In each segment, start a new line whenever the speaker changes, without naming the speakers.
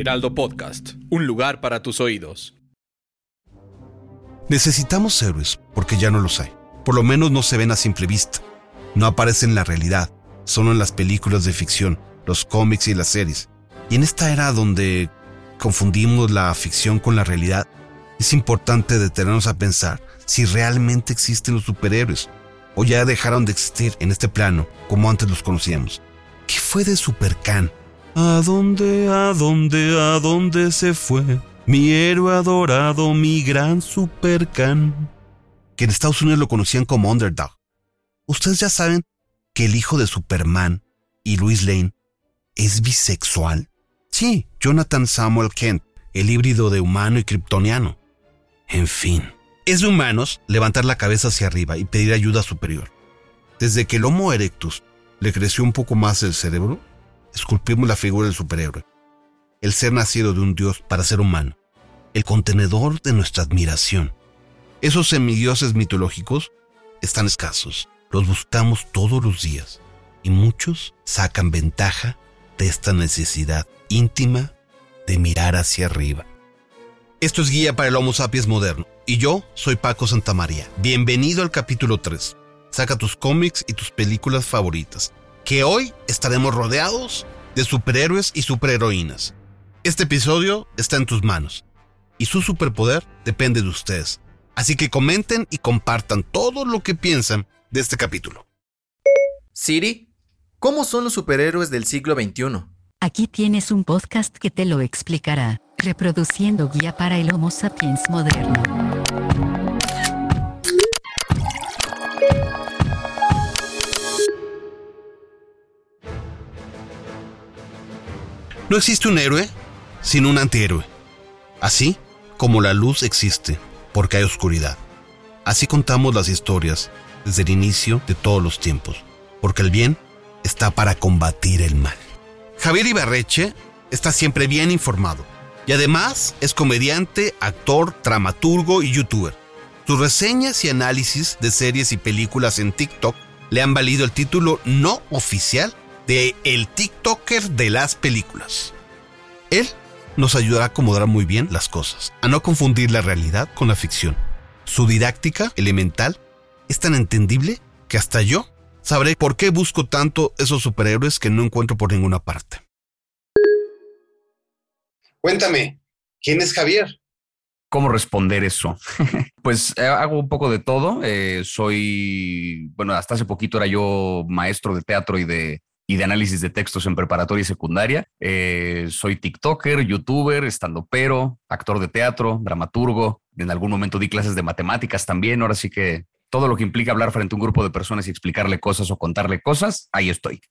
Heraldo Podcast, un lugar para tus oídos.
Necesitamos héroes, porque ya no los hay. Por lo menos no se ven a simple vista. No aparecen en la realidad, solo en las películas de ficción, los cómics y las series. Y en esta era donde confundimos la ficción con la realidad, es importante detenernos a pensar si realmente existen los superhéroes o ya dejaron de existir en este plano como antes los conocíamos. ¿Qué fue de Supercan? ¿A dónde, a dónde, a dónde se fue? Mi héroe adorado, mi gran Supercan. Que en Estados Unidos lo conocían como Underdog. Ustedes ya saben que el hijo de Superman y Louis Lane es bisexual. Sí, Jonathan Samuel Kent, el híbrido de humano y kryptoniano. En fin, es de humanos levantar la cabeza hacia arriba y pedir ayuda superior. Desde que el Homo erectus le creció un poco más el cerebro, esculpimos la figura del superhéroe, el ser nacido de un dios para ser humano, el contenedor de nuestra admiración. Esos semidioses mitológicos están escasos, los buscamos todos los días y muchos sacan ventaja de esta necesidad íntima de mirar hacia arriba. Esto es Guía para el Homo sapiens moderno y yo soy Paco Santamaría. Bienvenido al capítulo 3. Saca tus cómics y tus películas favoritas, que hoy estaremos rodeados de superhéroes y superheroínas. Este episodio está en tus manos y su superpoder depende de ustedes. Así que comenten y compartan todo lo que piensan de este capítulo.
Siri, ¿cómo son los superhéroes del siglo XXI?
Aquí tienes un podcast que te lo explicará, reproduciendo guía para el Homo sapiens moderno.
No existe un héroe sin un antihéroe. Así como la luz existe porque hay oscuridad. Así contamos las historias desde el inicio de todos los tiempos, porque el bien está para combatir el mal. Javier Ibarreche está siempre bien informado y además es comediante, actor, dramaturgo y youtuber. Sus reseñas y análisis de series y películas en TikTok le han valido el título no oficial de El TikToker de las películas. Él nos ayudará a acomodar muy bien las cosas, a no confundir la realidad con la ficción. Su didáctica elemental es tan entendible que hasta yo sabré por qué busco tanto esos superhéroes que no encuentro por ninguna parte.
Cuéntame, ¿quién es Javier?
¿Cómo responder eso? pues eh, hago un poco de todo. Eh, soy, bueno, hasta hace poquito era yo maestro de teatro y de, y de análisis de textos en preparatoria y secundaria. Eh, soy TikToker, YouTuber, estandopero, actor de teatro, dramaturgo. En algún momento di clases de matemáticas también. Ahora sí que todo lo que implica hablar frente a un grupo de personas y explicarle cosas o contarle cosas, ahí estoy.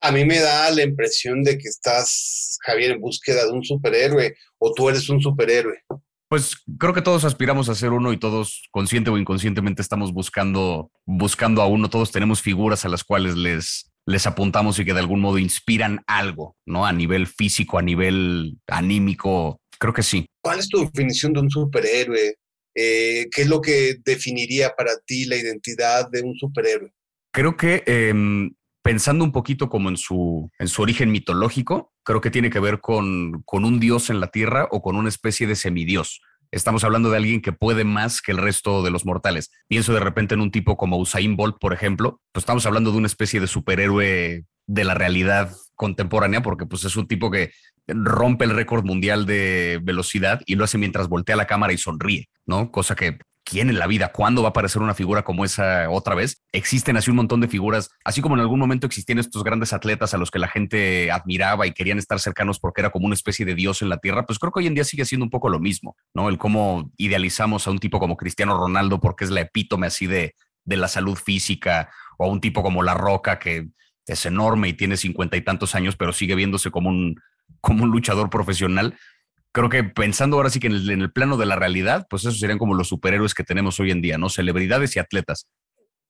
A mí me da la impresión de que estás, Javier, en búsqueda de un superhéroe o tú eres un superhéroe.
Pues creo que todos aspiramos a ser uno y todos consciente o inconscientemente estamos buscando, buscando a uno. Todos tenemos figuras a las cuales les, les apuntamos y que de algún modo inspiran algo, ¿no? A nivel físico, a nivel anímico, creo que sí.
¿Cuál es tu definición de un superhéroe? Eh, ¿Qué es lo que definiría para ti la identidad de un superhéroe?
Creo que em, pensando un poquito como en su, en su origen mitológico, creo que tiene que ver con, con un dios en la tierra o con una especie de semidios. Estamos hablando de alguien que puede más que el resto de los mortales. Pienso de repente en un tipo como Usain Bolt, por ejemplo. Pues estamos hablando de una especie de superhéroe de la realidad contemporánea, porque pues es un tipo que rompe el récord mundial de velocidad y lo hace mientras voltea la cámara y sonríe, ¿no? Cosa que ¿quién en la vida? ¿Cuándo va a aparecer una figura como esa otra vez? Existen así un montón de figuras, así como en algún momento existían estos grandes atletas a los que la gente admiraba y querían estar cercanos porque era como una especie de dios en la tierra, pues creo que hoy en día sigue siendo un poco lo mismo, ¿no? El cómo idealizamos a un tipo como Cristiano Ronaldo porque es la epítome así de, de la salud física, o a un tipo como La Roca que es enorme y tiene cincuenta y tantos años, pero sigue viéndose como un, como un luchador profesional. Creo que pensando ahora sí que en el, en el plano de la realidad, pues esos serían como los superhéroes que tenemos hoy en día, ¿no? Celebridades y atletas,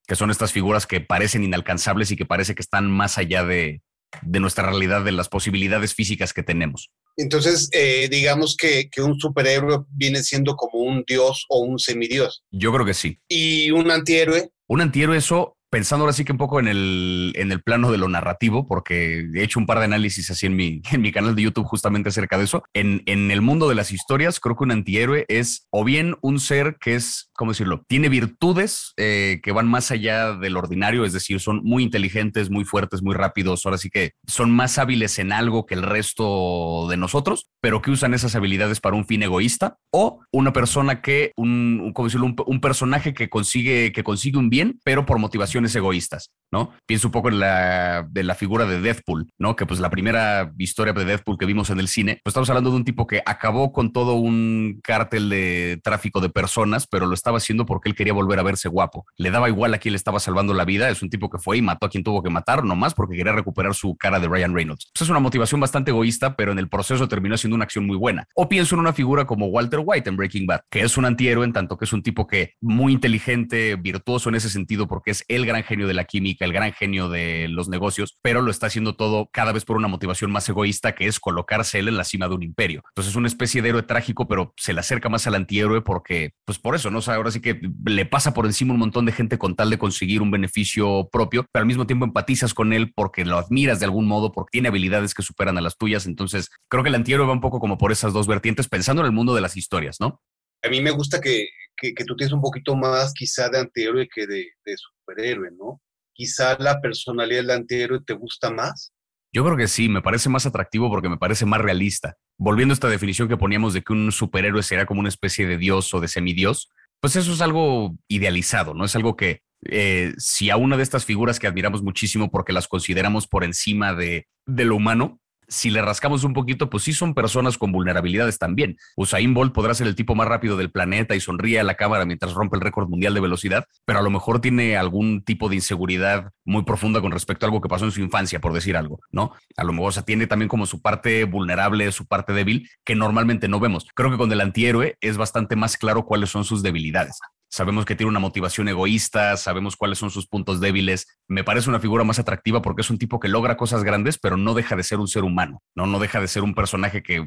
que son estas figuras que parecen inalcanzables y que parece que están más allá de, de nuestra realidad, de las posibilidades físicas que tenemos.
Entonces, eh, digamos que, que, un superhéroe viene siendo como un dios o un semidios.
Yo creo que sí.
¿Y un antihéroe?
Un antihéroe, eso pensando ahora sí que un poco en el, en el plano de lo narrativo, porque he hecho un par de análisis así en mi, en mi canal de YouTube justamente acerca de eso. En, en el mundo de las historias, creo que un antihéroe es o bien un ser que es, ¿cómo decirlo? Tiene virtudes eh, que van más allá del ordinario, es decir, son muy inteligentes, muy fuertes, muy rápidos, ahora sí que son más hábiles en algo que el resto de nosotros, pero que usan esas habilidades para un fin egoísta, o una persona que, un, ¿cómo decirlo? Un, personaje que consigue, que consigue un bien, pero por motivación egoístas, ¿no? Pienso un poco en la, de la figura de Deadpool, ¿no? Que pues la primera historia de Deadpool que vimos en el cine, pues estamos hablando de un tipo que acabó con todo un cártel de tráfico de personas, pero lo estaba haciendo porque él quería volver a verse guapo. Le daba igual a quien le estaba salvando la vida, es un tipo que fue y mató a quien tuvo que matar, nomás porque quería recuperar su cara de Ryan Reynolds. Pues es una motivación bastante egoísta, pero en el proceso terminó siendo una acción muy buena. O pienso en una figura como Walter White en Breaking Bad, que es un antihéroe en tanto que es un tipo que muy inteligente, virtuoso en ese sentido, porque es el gran genio de la química, el gran genio de los negocios, pero lo está haciendo todo cada vez por una motivación más egoísta, que es colocarse él en la cima de un imperio. Entonces es una especie de héroe trágico, pero se le acerca más al antihéroe porque, pues por eso, ¿no? O ahora sí que le pasa por encima un montón de gente con tal de conseguir un beneficio propio, pero al mismo tiempo empatizas con él porque lo admiras de algún modo, porque tiene habilidades que superan a las tuyas. Entonces creo que el antihéroe va un poco como por esas dos vertientes, pensando en el mundo de las historias, ¿no?
A mí me gusta que, que, que, tú tienes un poquito más quizá de antihéroe que de, de, superhéroe, ¿no? Quizá la personalidad del antihéroe te gusta más.
Yo creo que sí, me parece más atractivo porque me parece más realista. Volviendo a esta definición que poníamos de que un superhéroe será como una especie de dios o de semidios, pues eso es algo idealizado, ¿no? Es algo que eh, si a una de estas figuras que admiramos muchísimo porque las consideramos por encima de, de lo humano, si le rascamos un poquito, pues sí son personas con vulnerabilidades también. Usain Bolt podrá ser el tipo más rápido del planeta y sonríe a la cámara mientras rompe el récord mundial de velocidad, pero a lo mejor tiene algún tipo de inseguridad muy profunda con respecto a algo que pasó en su infancia, por decir algo, ¿no? A lo mejor, o sea, tiene también como su parte vulnerable, su parte débil, que normalmente no vemos. Creo que con el antihéroe es bastante más claro cuáles son sus debilidades sabemos que tiene una motivación egoísta, sabemos cuáles son sus puntos débiles. Me parece una figura más atractiva porque es un tipo que logra cosas grandes, pero no deja de ser un ser humano, ¿no? No deja de ser un personaje que,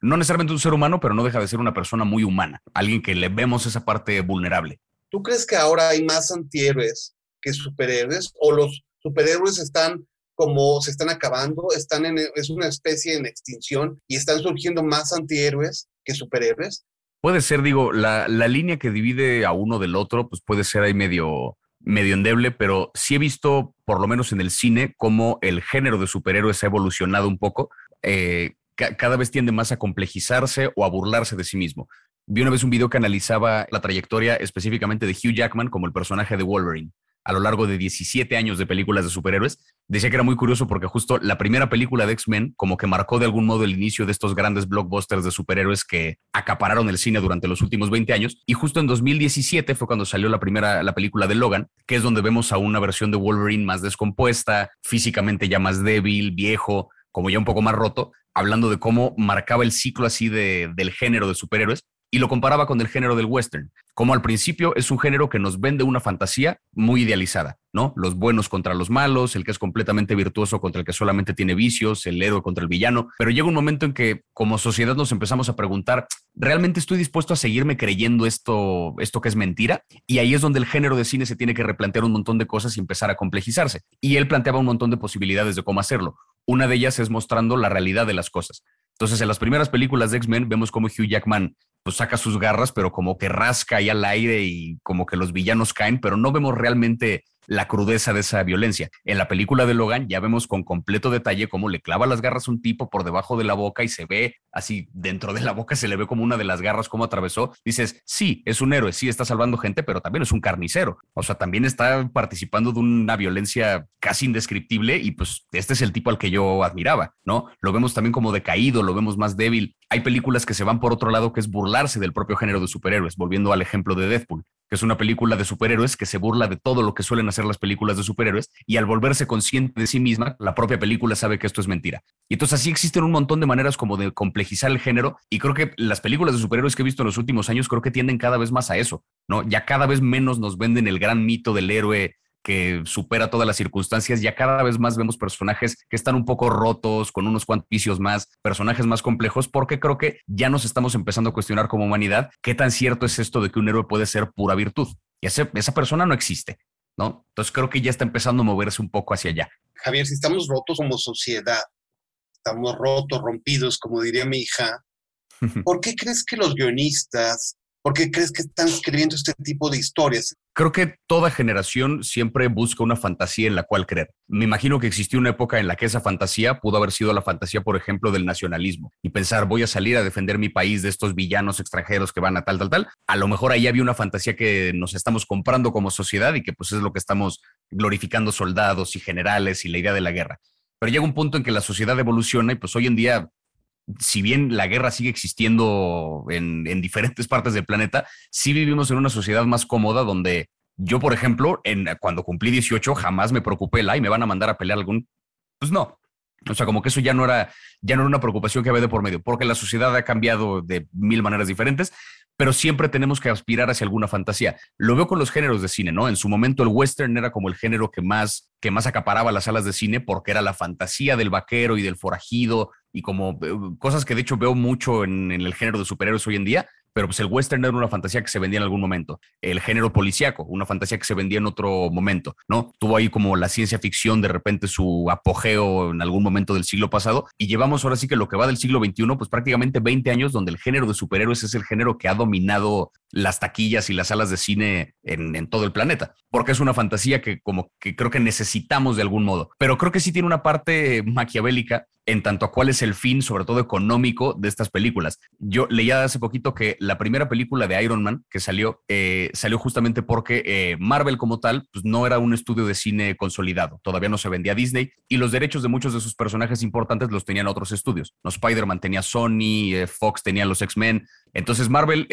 no necesariamente un ser humano, pero no deja de ser una persona muy humana, alguien que le vemos esa parte vulnerable.
¿Tú crees que ahora hay más antihéroes que superhéroes o los superhéroes están como se están acabando, están en, es una especie en extinción y están surgiendo más antihéroes que superhéroes?
Puede ser, digo, la, la, línea que divide a uno del otro, pues puede ser ahí medio, medio endeble, pero sí he visto, por lo menos en el cine, cómo el género de superhéroes ha evolucionado un poco. Eh, ca cada vez tiende más a complejizarse o a burlarse de sí mismo. Vi una vez un video que analizaba la trayectoria específicamente de Hugh Jackman como el personaje de Wolverine a lo largo de 17 años de películas de superhéroes. Decía que era muy curioso porque justo la primera película de X-Men como que marcó de algún modo el inicio de estos grandes blockbusters de superhéroes que acapararon el cine durante los últimos 20 años. Y justo en 2017 fue cuando salió la primera, la película de Logan, que es donde vemos a una versión de Wolverine más descompuesta, físicamente ya más débil, viejo, como ya un poco más roto, hablando de cómo marcaba el ciclo así de, del género de superhéroes y lo comparaba con el género del western, como al principio es un género que nos vende una fantasía muy idealizada, ¿no? Los buenos contra los malos, el que es completamente virtuoso contra el que solamente tiene vicios, el héroe contra el villano, pero llega un momento en que como sociedad nos empezamos a preguntar, ¿realmente estoy dispuesto a seguirme creyendo esto, esto que es mentira? Y ahí es donde el género de cine se tiene que replantear un montón de cosas y empezar a complejizarse. Y él planteaba un montón de posibilidades de cómo hacerlo. Una de ellas es mostrando la realidad de las cosas. Entonces, en las primeras películas de X-Men vemos como Hugh Jackman pues, saca sus garras, pero como que rasca ahí al aire y como que los villanos caen, pero no vemos realmente la crudeza de esa violencia. En la película de Logan ya vemos con completo detalle cómo le clava las garras un tipo por debajo de la boca y se ve así dentro de la boca, se le ve como una de las garras como atravesó. Dices, sí, es un héroe, sí está salvando gente, pero también es un carnicero. O sea, también está participando de una violencia casi indescriptible y pues este es el tipo al que yo admiraba, ¿no? Lo vemos también como decaído, lo vemos más débil hay películas que se van por otro lado, que es burlarse del propio género de superhéroes, volviendo al ejemplo de Deadpool, que es una película de superhéroes que se burla de todo lo que suelen hacer las películas de superhéroes y al volverse consciente de sí misma, la propia película sabe que esto es mentira. Y entonces así existen un montón de maneras como de complejizar el género y creo que las películas de superhéroes que he visto en los últimos años creo que tienden cada vez más a eso, ¿no? Ya cada vez menos nos venden el gran mito del héroe que supera todas las circunstancias. Ya cada vez más vemos personajes que están un poco rotos, con unos cuantos vicios más, personajes más complejos, porque creo que ya nos estamos empezando a cuestionar como humanidad qué tan cierto es esto de que un héroe puede ser pura virtud. Y esa persona no existe, ¿no? Entonces creo que ya está empezando a moverse un poco hacia allá.
Javier, si estamos rotos como sociedad, estamos rotos, rompidos, como diría mi hija, ¿por qué crees que los guionistas, por qué crees que están escribiendo este tipo de historias?
Creo que toda generación siempre busca una fantasía en la cual creer. Me imagino que existió una época en la que esa fantasía pudo haber sido la fantasía, por ejemplo, del nacionalismo y pensar voy a salir a defender mi país de estos villanos extranjeros que van a tal, tal, tal. A lo mejor ahí había una fantasía que nos estamos comprando como sociedad y que pues es lo que estamos glorificando soldados y generales y la idea de la guerra. Pero llega un punto en que la sociedad evoluciona y pues hoy en día si bien la guerra sigue existiendo en, diferentes partes del planeta, sí vivimos en una sociedad más cómoda donde yo, por ejemplo, en, cuando cumplí 18 jamás me preocupé la y me van a mandar a pelear algún... Pues no. O sea, como que eso ya no era, ya no era una preocupación que había de por medio, porque la sociedad ha cambiado de mil maneras diferentes, pero siempre tenemos que aspirar hacia alguna fantasía. Lo veo con los géneros de cine, ¿no? En su momento el western era como el género que más, que más acaparaba las salas de cine porque era la fantasía del vaquero y del forajido y como eh, cosas que de hecho veo mucho en, el género de superhéroes hoy en día, pero pues el western era una fantasía que se vendía en algún momento. El género policíaco, una fantasía que se vendía en otro momento, ¿no? Tuvo ahí como la ciencia ficción de repente su apogeo en algún momento del siglo pasado y llevamos ahora sí que lo que va del siglo XXI, pues prácticamente 20 años donde el género de superhéroes es el género que ha dominado las taquillas y las salas de cine en, en todo el planeta, porque es una fantasía que como que creo que necesitamos de algún modo, pero creo que sí tiene una parte maquiavélica en tanto a cuál es el fin, sobre todo económico, de estas películas. Yo leía hace poquito que la primera película de Iron Man que salió, eh, salió justamente porque eh, Marvel como tal, pues no era un estudio de cine consolidado, todavía no se vendía a Disney y los derechos de muchos de sus personajes importantes los tenían otros estudios. No, Spider-Man tenía Sony, eh, Fox tenía los X-Men, entonces Marvel,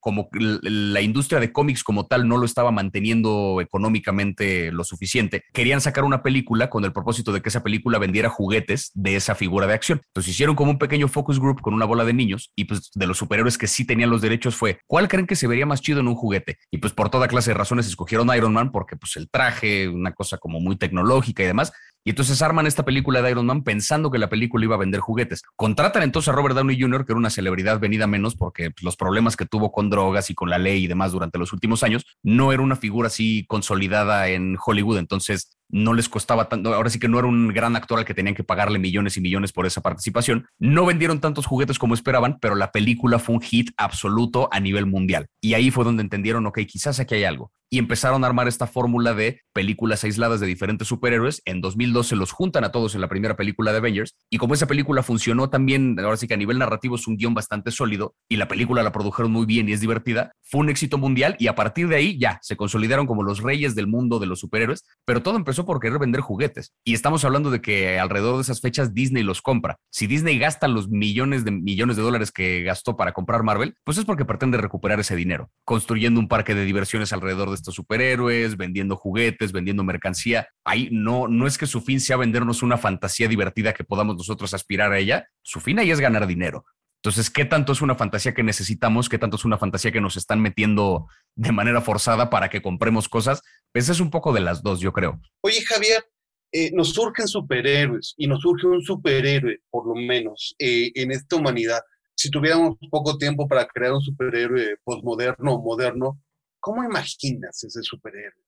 como la industria de cómics como tal no lo estaba manteniendo económicamente lo suficiente, querían sacar una película con el propósito de que esa película vendiera juguetes de esa figura de acción. Entonces hicieron como un pequeño focus group con una bola de niños y pues de los superhéroes que sí tenían los derechos fue, ¿cuál creen que se vería más chido en un juguete? Y pues por toda clase de razones escogieron Iron Man porque pues el traje, una cosa como muy tecnológica y demás. Y entonces arman esta película de Iron Man pensando que la película iba a vender juguetes. Contratan entonces a Robert Downey Jr., que era una celebridad venida menos porque los problemas que tuvo con drogas y con la ley y demás durante los últimos años, no era una figura así consolidada en Hollywood. Entonces no les costaba tanto, ahora sí que no era un gran actor al que tenían que pagarle millones y millones por esa participación. No vendieron tantos juguetes como esperaban, pero la película fue un hit absoluto a nivel mundial. Y ahí fue donde entendieron, ok, quizás aquí hay algo y empezaron a armar esta fórmula de películas aisladas de diferentes superhéroes. En 2012 los juntan a todos en la primera película de Avengers y como esa película funcionó también, ahora sí que a nivel narrativo es un guion bastante sólido y la película la produjeron muy bien y es divertida, fue un éxito mundial y a partir de ahí ya se consolidaron como los reyes del mundo de los superhéroes, pero todo empezó por querer vender juguetes. Y estamos hablando de que alrededor de esas fechas Disney los compra. Si Disney gasta los millones de millones de dólares que gastó para comprar Marvel, pues es porque pretende recuperar ese dinero, construyendo un parque de diversiones alrededor de estos superhéroes, vendiendo juguetes, vendiendo mercancía. Ahí no, no es que su fin sea vendernos una fantasía divertida que podamos nosotros aspirar a ella. Su fin ahí es ganar dinero. Entonces, ¿qué tanto es una fantasía que necesitamos? ¿Qué tanto es una fantasía que nos están metiendo de manera forzada para que compremos cosas? Pues es un poco de las dos, yo creo.
Oye, Javier, eh, nos surgen superhéroes y nos surge un superhéroe, por lo menos, eh, en esta humanidad. Si tuviéramos poco tiempo para crear un superhéroe postmoderno o moderno, ¿Cómo imaginas ese superhéroe?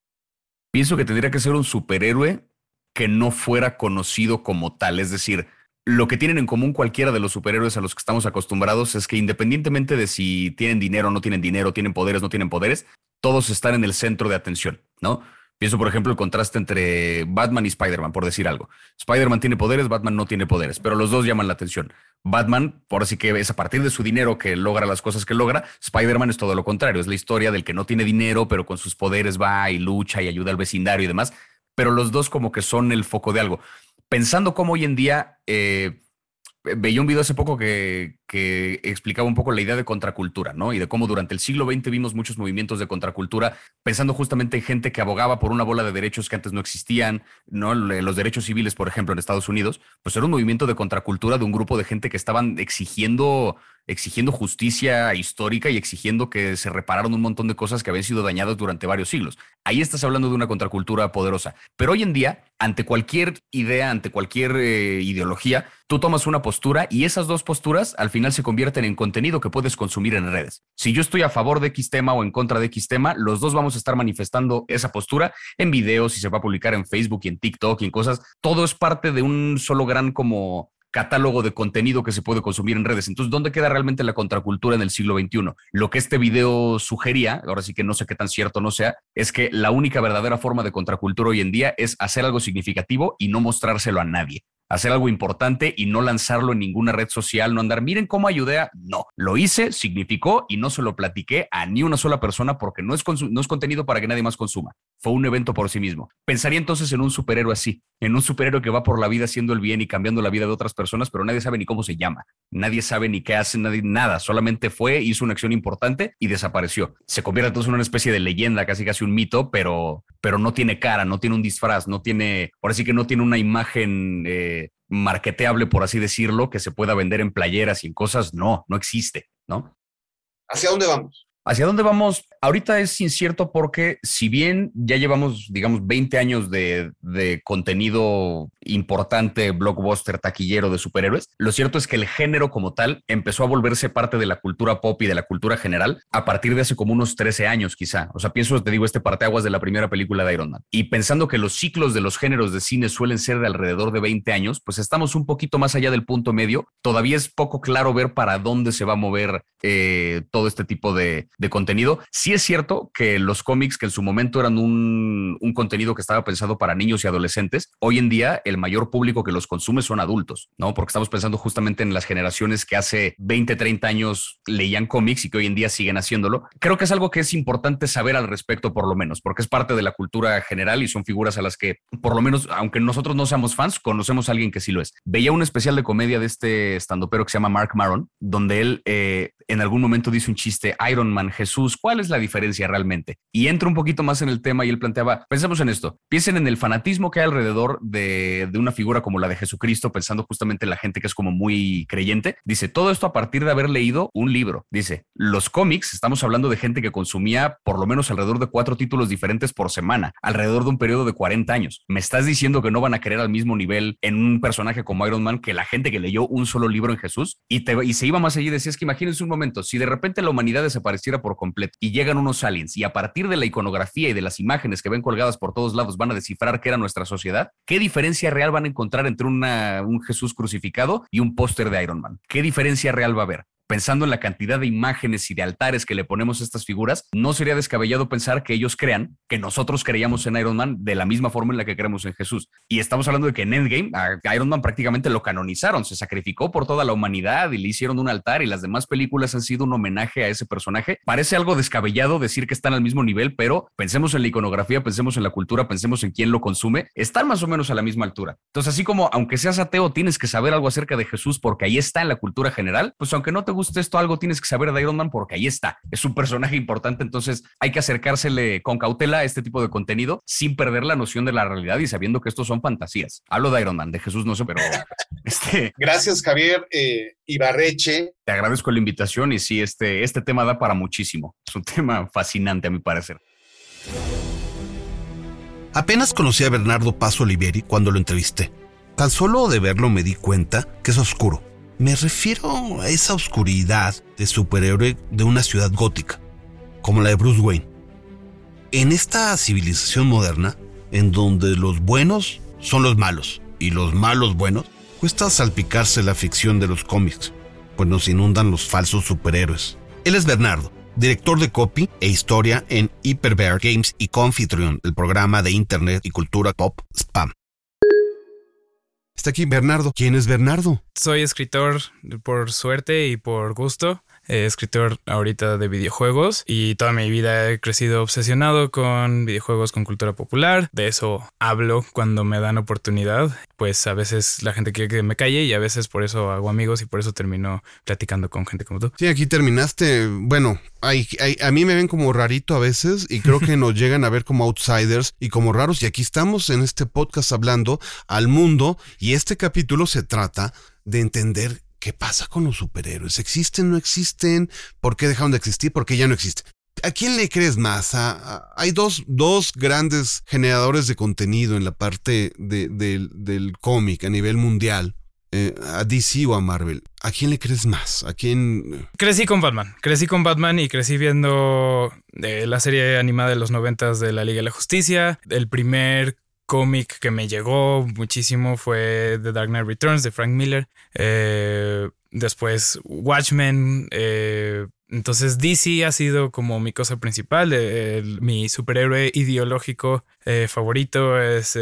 Pienso que tendría que ser un superhéroe que no fuera conocido como tal. Es decir, lo que tienen en común cualquiera de los superhéroes a los que estamos acostumbrados es que independientemente de si tienen dinero o no tienen dinero, tienen poderes no tienen poderes, todos están en el centro de atención, ¿no? Pienso, por ejemplo, el contraste entre Batman y Spider-Man, por decir algo. Spider-Man tiene poderes, Batman no tiene poderes, pero los dos llaman la atención. Batman, por así que es a partir de su dinero que logra las cosas que logra. Spider-Man es todo lo contrario, es la historia del que no tiene dinero, pero con sus poderes va y lucha y ayuda al vecindario y demás. Pero los dos como que son el foco de algo. Pensando cómo hoy en día... Eh, veía un video hace poco que, que, explicaba un poco la idea de contracultura, ¿no? Y de cómo durante el siglo XX vimos muchos movimientos de contracultura, pensando justamente en gente que abogaba por una bola de derechos que antes no existían, ¿no? Los derechos civiles, por ejemplo, en Estados Unidos, pues era un movimiento de contracultura de un grupo de gente que estaban exigiendo exigiendo justicia histórica y exigiendo que se repararon un montón de cosas que habían sido dañadas durante varios siglos. Ahí estás hablando de una contracultura poderosa. Pero hoy en día, ante cualquier idea, ante cualquier eh, ideología, tú tomas una postura y esas dos posturas al final se convierten en contenido que puedes consumir en redes. Si yo estoy a favor de X tema o en contra de X tema, los dos vamos a estar manifestando esa postura en videos y se va a publicar en Facebook y en TikTok y en cosas. Todo es parte de un solo gran como catálogo de contenido que se puede consumir en redes. Entonces, ¿dónde queda realmente la contracultura en el siglo XXI? Lo que este video sugería, ahora sí que no sé qué tan cierto no sea, es que la única verdadera forma de contracultura hoy en día es hacer algo significativo y no mostrárselo a nadie hacer algo importante y no lanzarlo en ninguna red social, no andar, miren cómo ayudé a... No, lo hice, significó y no se lo platiqué a ni una sola persona porque no es, no es contenido para que nadie más consuma. Fue un evento por sí mismo. Pensaría entonces en un superhéroe así, en un superhéroe que va por la vida haciendo el bien y cambiando la vida de otras personas, pero nadie sabe ni cómo se llama, nadie sabe ni qué hace, nadie, nada, solamente fue, hizo una acción importante y desapareció. Se convierte entonces en una especie de leyenda, casi casi un mito, pero, pero no tiene cara, no tiene un disfraz, no tiene, ahora sí que no tiene una imagen... Eh, marketeable, por así decirlo, que se pueda vender en playeras y en cosas, no, no existe, ¿no?
¿Hacia dónde vamos?
¿Hacia dónde vamos? Ahorita es incierto porque si bien ya llevamos, digamos, 20 años de, contenido importante, blockbuster, taquillero de superhéroes, lo cierto es que el género como tal empezó a volverse parte de la cultura pop y de la cultura general a partir de hace como unos 13 años quizá. O sea, pienso, te digo, este parteaguas de la primera película de Iron Man. Y pensando que los ciclos de los géneros de cine suelen ser de alrededor de 20 años, pues estamos un poquito más allá del punto medio. Todavía es poco claro ver para dónde se va a mover eh, todo este tipo de, de contenido. Sí es cierto que los cómics, que en su momento eran un, un, contenido que estaba pensado para niños y adolescentes, hoy en día el mayor público que los consume son adultos, ¿no? Porque estamos pensando justamente en las generaciones que hace 20, 30 años leían cómics y que hoy en día siguen haciéndolo. Creo que es algo que es importante saber al respecto, por lo menos, porque es parte de la cultura general y son figuras a las que, por lo menos, aunque nosotros no seamos fans, conocemos a alguien que sí lo es. Veía un especial de comedia de este estandopero que se llama Mark Maron, donde él eh, en algún momento dice un chiste, Iron Man, Jesús, ¿cuál es la diferencia realmente? Y entra un poquito más en el tema y él planteaba, pensemos en esto, piensen en el fanatismo que hay alrededor de, una figura como la de Jesucristo, pensando justamente en la gente que es como muy creyente. Dice, todo esto a partir de haber leído un libro. Dice, los cómics, estamos hablando de gente que consumía por lo menos alrededor de cuatro títulos diferentes por semana, alrededor de un periodo de 40 años. ¿Me estás diciendo que no van a querer al mismo nivel en un personaje como Iron Man que la gente que leyó un solo libro en Jesús? Y, se iba más allá y decía, es que imagínense un momento, si de repente la humanidad desapareciera por completo y llegan unos aliens y a partir de la iconografía y de las imágenes que ven colgadas por todos lados van a descifrar qué era nuestra sociedad, ¿qué diferencia real van a encontrar entre un Jesús crucificado y un póster de Iron Man? ¿Qué diferencia real va a haber? Pensando en la cantidad de imágenes y de altares que le ponemos a estas figuras, no sería descabellado pensar que ellos crean que nosotros creíamos en Iron Man de la misma forma en la que creemos en Jesús. Y estamos hablando de que en Endgame a Iron Man prácticamente lo canonizaron, se sacrificó por toda la humanidad y le hicieron un altar y las demás películas han sido un homenaje a ese personaje. Parece algo descabellado decir que están al mismo nivel, pero pensemos en la iconografía, pensemos en la cultura, pensemos en quién lo consume, están más o menos a la misma altura. Entonces, así como aunque seas ateo, tienes que saber algo acerca de Jesús porque ahí está en la cultura general, pues aunque no te guste esto, algo tienes que saber de Iron Man porque ahí está. Es un personaje importante, entonces hay que acercársele con cautela a este tipo de contenido sin perder la noción de la realidad y sabiendo que estos son fantasías. Hablo de Iron Man, de Jesús no sé, pero este...
Gracias, Javier eh, Ibarreche.
Te agradezco la invitación y sí, este, este tema da para muchísimo. Es un tema fascinante a mi parecer.
Apenas conocí a Bernardo Paso Olivieri cuando lo entrevisté. Tan solo de verlo me di cuenta que es oscuro me refiero a esa oscuridad de superhéroe de una ciudad gótica, como la de Bruce Wayne. En esta civilización moderna, en donde los buenos son los malos y los malos buenos, cuesta salpicarse la ficción de los cómics, pues nos inundan los falsos superhéroes. Él es Bernardo, director de copy e historia en Hyperbear Games y Confitrion, el programa de internet y cultura pop Spam. Está aquí Bernardo. ¿Quién es Bernardo?
Soy escritor por suerte y por gusto. Eh, escritor ahorita de videojuegos y toda mi vida he crecido obsesionado con videojuegos, con cultura popular. De eso hablo cuando me dan oportunidad. Pues a veces la gente quiere que me calle y a veces por eso hago amigos y por eso termino platicando con gente como tú.
Sí, aquí terminaste. Bueno, hay, hay- a mí me ven como rarito a veces y creo que nos llegan a ver como outsiders y como raros. Y aquí estamos en este podcast hablando al mundo y este capítulo se trata de entender qué pasa con los superhéroes. ¿Existen, no existen? ¿Por qué dejaron de existir? ¿Por qué ya no existen? ¿A quién le crees más? Hay dos, dos grandes generadores de contenido en la parte de- del- del cómic a nivel mundial. eh, a DC o a Marvel. ¿A quién le crees más? ¿A quién?
Crecí con Batman, crecí con Batman y crecí viendo eh, la serie animada de los noventas de la Liga de la Justicia. El primer cómic que me llegó muchísimo fue The Dark Knight Returns de Frank Miller. Eh, después Watchmen. eh, entonces DC ha sido como mi cosa principal. mi superhéroe ideológico eh, favorito es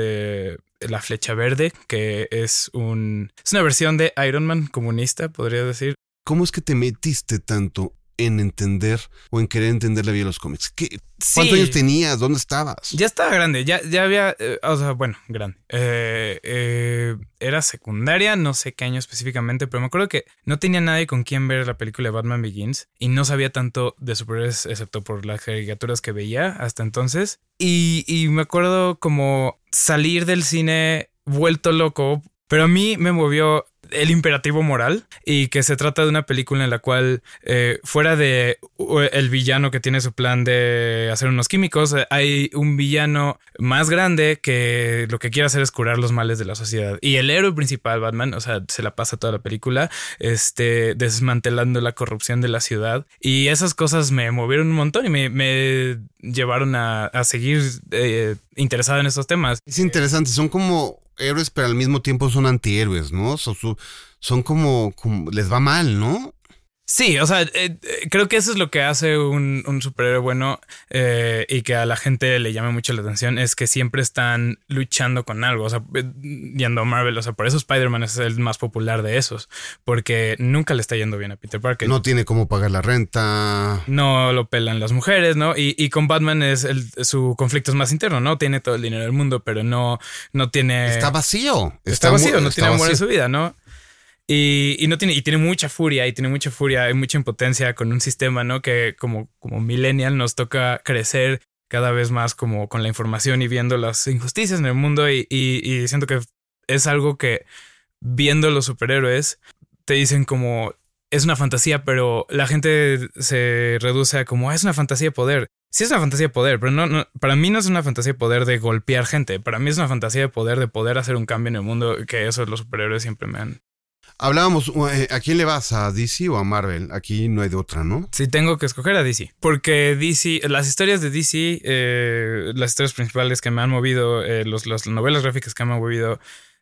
la Flecha Verde, que es un es una versión de Iron Man comunista, podría decir.
¿Cómo es que te metiste tanto en entender o en querer entender la vida de los cómics? ¿Qué- ¿Cuántos
Sí.
años tenías? ¿Dónde estabas?
Ya estaba grande, ya, ya había, eh, o sea, bueno, grande. Eh, eh, era secundaria, no sé qué año específicamente, pero me acuerdo que no tenía nadie con quien ver la película de Batman Begins y no sabía tanto de superhéroes excepto por las caricaturas que veía hasta entonces. Y, y me acuerdo como salir del cine vuelto loco, pero a mí me movió el imperativo moral y que se trata de una película en la cual eh, fuera de el villano que tiene su plan de hacer unos químicos eh, hay un villano más grande que lo que quiere hacer es curar los males de la sociedad. Y el héroe principal Batman o sea se la pasa toda la película este desmantelando la corrupción de la ciudad. Y esas cosas me movieron un montón y me, me llevaron a, a seguir eh, interesado en estos temas.
Es interesante, son como héroes, pero al mismo tiempo son antihéroes, ¿no? Son, son como, como- les va mal, ¿no?
Sí, o sea, eh, eh, creo que eso es lo que hace un, un superhéroe bueno eh, y que a la gente le llama mucho la atención, es que siempre están luchando con algo, o sea, yendo a Marvel, o sea, por eso Spider-Man es el más popular de esos, porque nunca le está yendo bien a Peter Parker.
No tiene cómo pagar la renta.
No lo pelan las mujeres, ¿no? Y, y con Batman es el, su conflicto es más interno, ¿no? Tiene todo el dinero del mundo, pero no, no tiene...
Está vacío.
Está, vacío, no
está
tiene amor en su vida, ¿no? Y, y no tiene, y tiene mucha furia, y tiene mucha furia, y mucha impotencia con un sistema, ¿no? Que como, como millennial nos toca crecer cada vez más como con la información y viendo las injusticias en el mundo y, y, siento que es algo que viendo los superhéroes te dicen como es una fantasía, pero la gente se reduce a como "Ah, es una fantasía de poder. Sí es una fantasía de poder, pero no, no, para mí no es una fantasía de poder de golpear gente. Para mí es una fantasía de poder de poder hacer un cambio en el mundo, que eso los superhéroes siempre me han.
Hablábamos, eh, ¿a quién le vas? ¿A DC o a Marvel? Aquí no hay de otra, ¿no?
Sí, tengo que escoger a DC. Porque DC, las historias de DC, eh, las historias principales que me han movido, eh, los, las novelas gráficas que me han movido,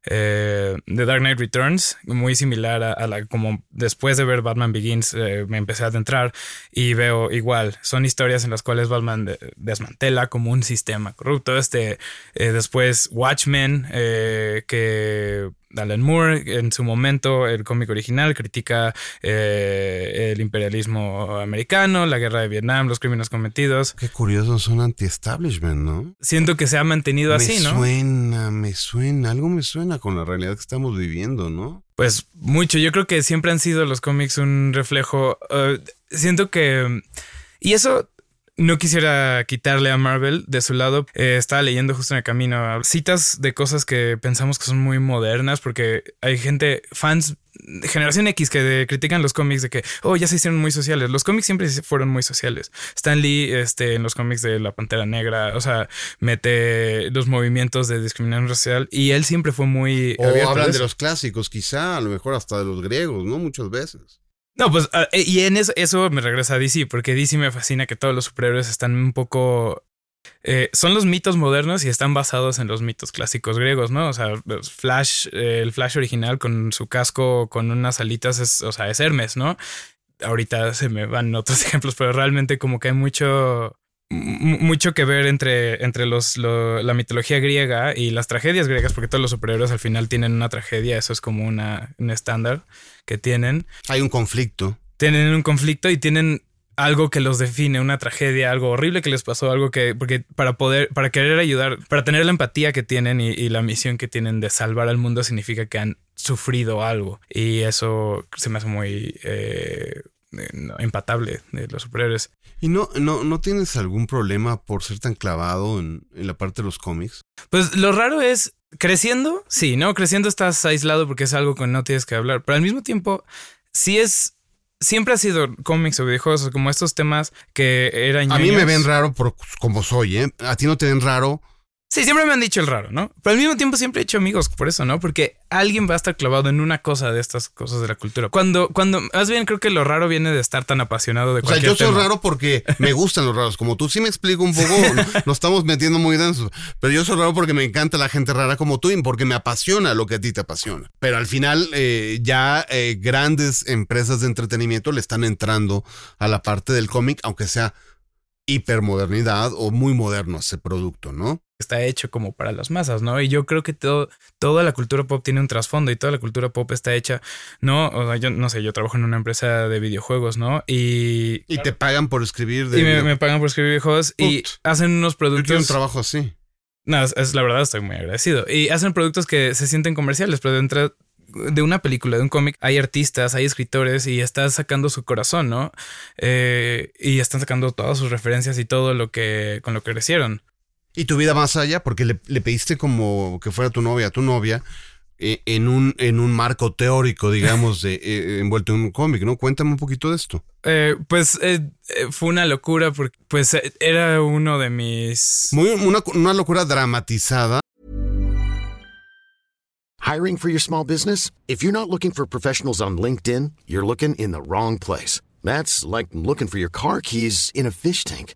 eh, The Dark Knight Returns, muy similar a, la como después de ver Batman Begins, eh, me empecé a adentrar y veo igual, son historias en las cuales Batman de- desmantela como un sistema corrupto. Este, después Watchmen, que Alan Moore en su momento, el cómic original, critica eh, el imperialismo americano, la guerra de Vietnam, los crímenes cometidos.
Qué curiosos son anti-establishment, ¿no?
Siento que se ha mantenido
me
así, ¿no?
suena, me suena, algo me suena con la realidad que estamos viviendo, ¿no?
Pues mucho. Yo creo que siempre han sido los cómics un reflejo. eh, siento que. Y eso no quisiera quitarle a Marvel de su lado. Eh, estaba leyendo justo en el camino citas de cosas que pensamos que son muy modernas, porque hay gente, fans. Generación X que de- critican los cómics de que, oh, ya se hicieron muy sociales. Los cómics siempre fueron muy sociales. Stan Lee, este, en los cómics de La Pantera Negra, o sea, mete los movimientos de discriminación racial y él siempre fue muy.
O hablan de los clásicos, quizá, a lo mejor hasta de los griegos, ¿no? Muchas veces.
No, pues, ah, eh, y en eso, eso me regresa a DC, porque DC me fascina que todos los superhéroes están un poco. eh, son los mitos modernos y están basados en los mitos clásicos griegos, ¿no? O sea, Flash, eh, el Flash original con su casco con unas alitas, es, o sea, es Hermes, ¿no? Ahorita se me van otros ejemplos, pero realmente como que hay mucho, mu- mucho que ver entre, entre los, lo- la mitología griega y las tragedias griegas, porque todos los superhéroes al final tienen una tragedia, eso es como una, un estándar que tienen.
Hay un conflicto.
tienen un conflicto y tienen algo que los define, una tragedia, algo horrible que les pasó, algo que, porque para poder, para querer ayudar, para tener la empatía que tienen y, y la misión que tienen de salvar al mundo significa que han sufrido algo. Y eso se me hace muy eh, empatable de los superhéroes.
¿Y no, no, no tienes algún problema por ser tan clavado en, en la parte de los cómics?
Pues lo raro es, creciendo, sí, ¿no? Creciendo estás aislado porque es algo que no tienes que hablar, pero al mismo tiempo, sí es siempre ha sido cómics o videojuegos, como estos temas que eran.
A mí me ven raro por como soy, ¿eh? A ti no te ven raro.
Sí, siempre me han dicho el raro, ¿no? Pero al mismo tiempo siempre he hecho amigos por eso, ¿no? Porque alguien va a estar clavado en una cosa de estas cosas de la cultura. Cuando, cuando, más bien creo que lo raro viene de estar tan apasionado de
O sea,
cualquier
yo soy
tema.
raro porque me gustan los raros. Como tú sí me explico un poco, no- nos estamos metiendo muy densos. Pero yo soy raro porque me encanta la gente rara como tú y porque me apasiona lo que a ti te apasiona. Pero al final eh, ya eh, grandes empresas de entretenimiento le están entrando a la parte del cómic, aunque sea hipermodernidad o muy moderno ese producto, ¿no?
Está hecho como para las masas, ¿no? Y yo creo que todo, toda la cultura pop tiene un trasfondo y toda la cultura pop está hecha, ¿no? O sea, yo no sé, yo trabajo en una empresa de videojuegos, ¿no? Y,
Y te pagan por escribir de...
y me, me pagan por escribir videojuegos y hacen unos
Yo quiero un
productos.
trabajo así.
No, es, es la verdad, estoy muy agradecido. Y hacen productos que se sienten comerciales, pero dentro de una película, de un cómic, hay artistas, hay escritores y están sacando su corazón, ¿no? Eh, y están sacando todas sus referencias y todo lo que con lo que crecieron.
Y tu vida más allá, porque le, le pediste como que fuera tu novia, tu novia, eh, en, un, en un marco teórico, digamos, de, eh, envuelto en un cómic, ¿no? Cuéntame un poquito de esto.
Eh, pues eh, eh, fue una locura porque pues eh, era uno de mis...
Muy, una, una locura dramatizada.
Hiring for your small business? If you're not looking for professionals on LinkedIn, you're looking in the wrong place. That's like looking for your car keys in a fish tank.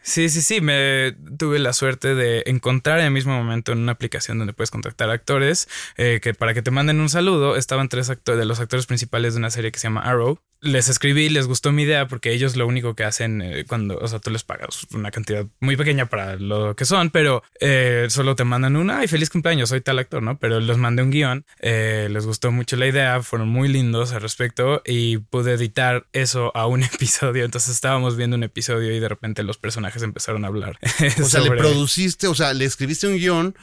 sí, sí, sí. Me tuve la suerte de encontrar en el mismo momento en una aplicación donde puedes contactar actores eh, que para que te manden un saludo estaban tres actores de los actores principales de una serie que se llama Arrow. Les escribí, les gustó mi idea porque ellos lo único que hacen eh, cuando, o sea, tú les pagas una cantidad muy pequeña para lo que son, pero eh, solo te mandan una, ay, feliz cumpleaños, soy tal actor, ¿no? Pero les mandé un guion, les gustó mucho la idea, fueron muy lindos al respecto y pude editar eso a un episodio. Entonces estábamos viendo un episodio y de repente los personajes empezaron a hablar.
O sea, le produciste, o sea, le escribiste un guion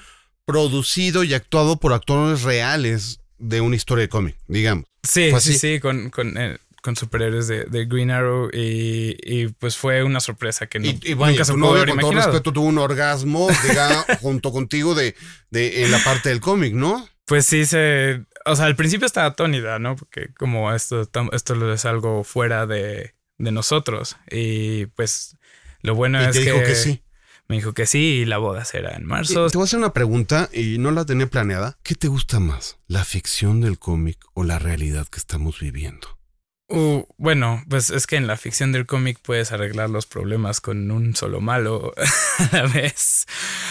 producido y actuado por actores reales de una historia de cómic, digamos.
Sí, sí, sí, con, con, eh, con superhéroes de, de Green Arrow y, y, pues fue una sorpresa que no,
Y, y vaya,
nunca se pudo haber
con todo
imaginado.
respeto, tuvo un orgasmo, junto contigo de, de, en la parte del cómic, ¿no?
Pues sí, se. O sea, al principio estaba atónida, ¿no? Porque como esto, esto es algo fuera de, de nosotros. Y pues lo bueno
Y
es
te
que.
dijo que sí.
Me dijo que sí y la boda será en
Y
marzo.
Te voy a hacer una pregunta y no la tenía planeada. ¿Qué te gusta más, la ficción del cómic o la realidad que estamos viviendo?
Uh, bueno, pues es que en la ficción del cómic puedes arreglar los problemas con un solo malo a la vez.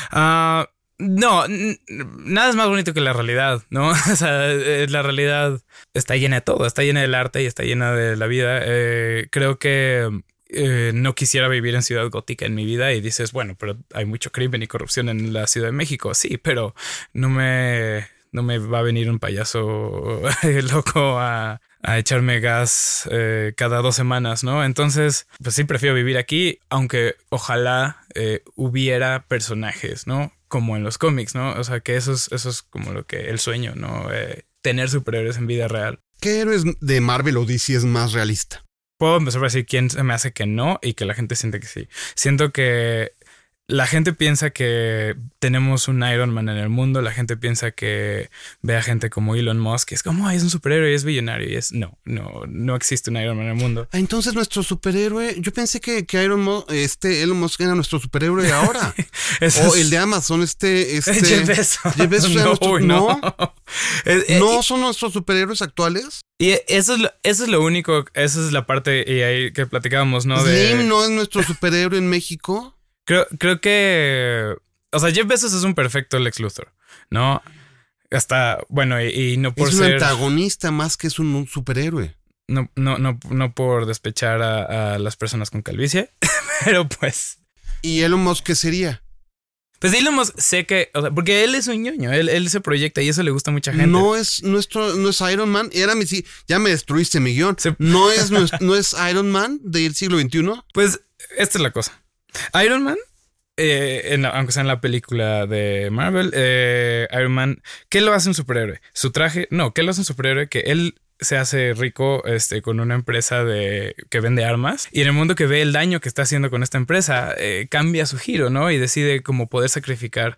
Ah, no, nada es más bonito que la realidad, ¿no? O sea, eh, la realidad está llena de todo, está llena del arte y está llena de la vida. Eh, creo que eh, no quisiera vivir en Ciudad Gótica en mi vida y dices, bueno, pero hay mucho crimen y corrupción en la Ciudad de México. Sí, pero no me, no me va a venir un payaso loco a, a echarme gas eh, cada dos semanas, ¿no? Entonces, pues sí, prefiero vivir aquí, aunque ojalá eh, hubiera personajes, ¿no? Como en los cómics, ¿no? O sea, que eso es, eso es como lo que el sueño, ¿no? Tener superhéroes en vida real.
¿Qué héroes de Marvel o DC es más realista?
Puedo empezar a decir quién se me hace que no y que la gente siente que sí. Siento que la gente piensa que tenemos un Iron Man en el mundo, la gente piensa que ve a gente como Elon Musk y es como, Ay, es un superhéroe y es billonario y es, no, no, no existe un Iron Man en el mundo.
Ah, entonces nuestro superhéroe, yo pensé que, que Iron Musk, este Elon Musk era nuestro superhéroe ahora. o el de Amazon, este, este.
Jeff Bezos.
Jeff Bezos era
No,
nuestro-
no.
no,
Eh,
no son nuestros superhéroes actuales.
Y eso es, lo, eso es lo único, esa es la parte y ahí que platicábamos, ¿no? De,
Slim no es nuestro superhéroe en México.
Creo, creo que. O sea, Jeff Bezos es un perfecto Lex Luthor, ¿no? Hasta, bueno, y, y no por
es un
ser.
antagonista más que es un, un superhéroe.
No, no, no, no por despechar a, a las personas con calvicie, pero pues.
¿Y Elon Musk qué sería?
Pues Elon Musk sé que. O sea, porque él es un ñoño, él, él se proyecta y eso le gusta a mucha gente.
No es nuestro, no es Iron Man. Era mi, sí, ya me destruiste mi
guion.
No es, no es Iron Man del siglo XXI.
Pues esta es la cosa. Iron Man, eh, en aunque sea en la película de Marvel, eh, Iron Man, ¿qué lo hace un superhéroe? Su traje, no, ¿qué lo hace un superhéroe? Que él se hace rico este, con una empresa de, que vende armas y en el mundo que ve el daño que está haciendo con esta empresa, eh, cambia su giro, ¿no? Y decide como poder sacrificar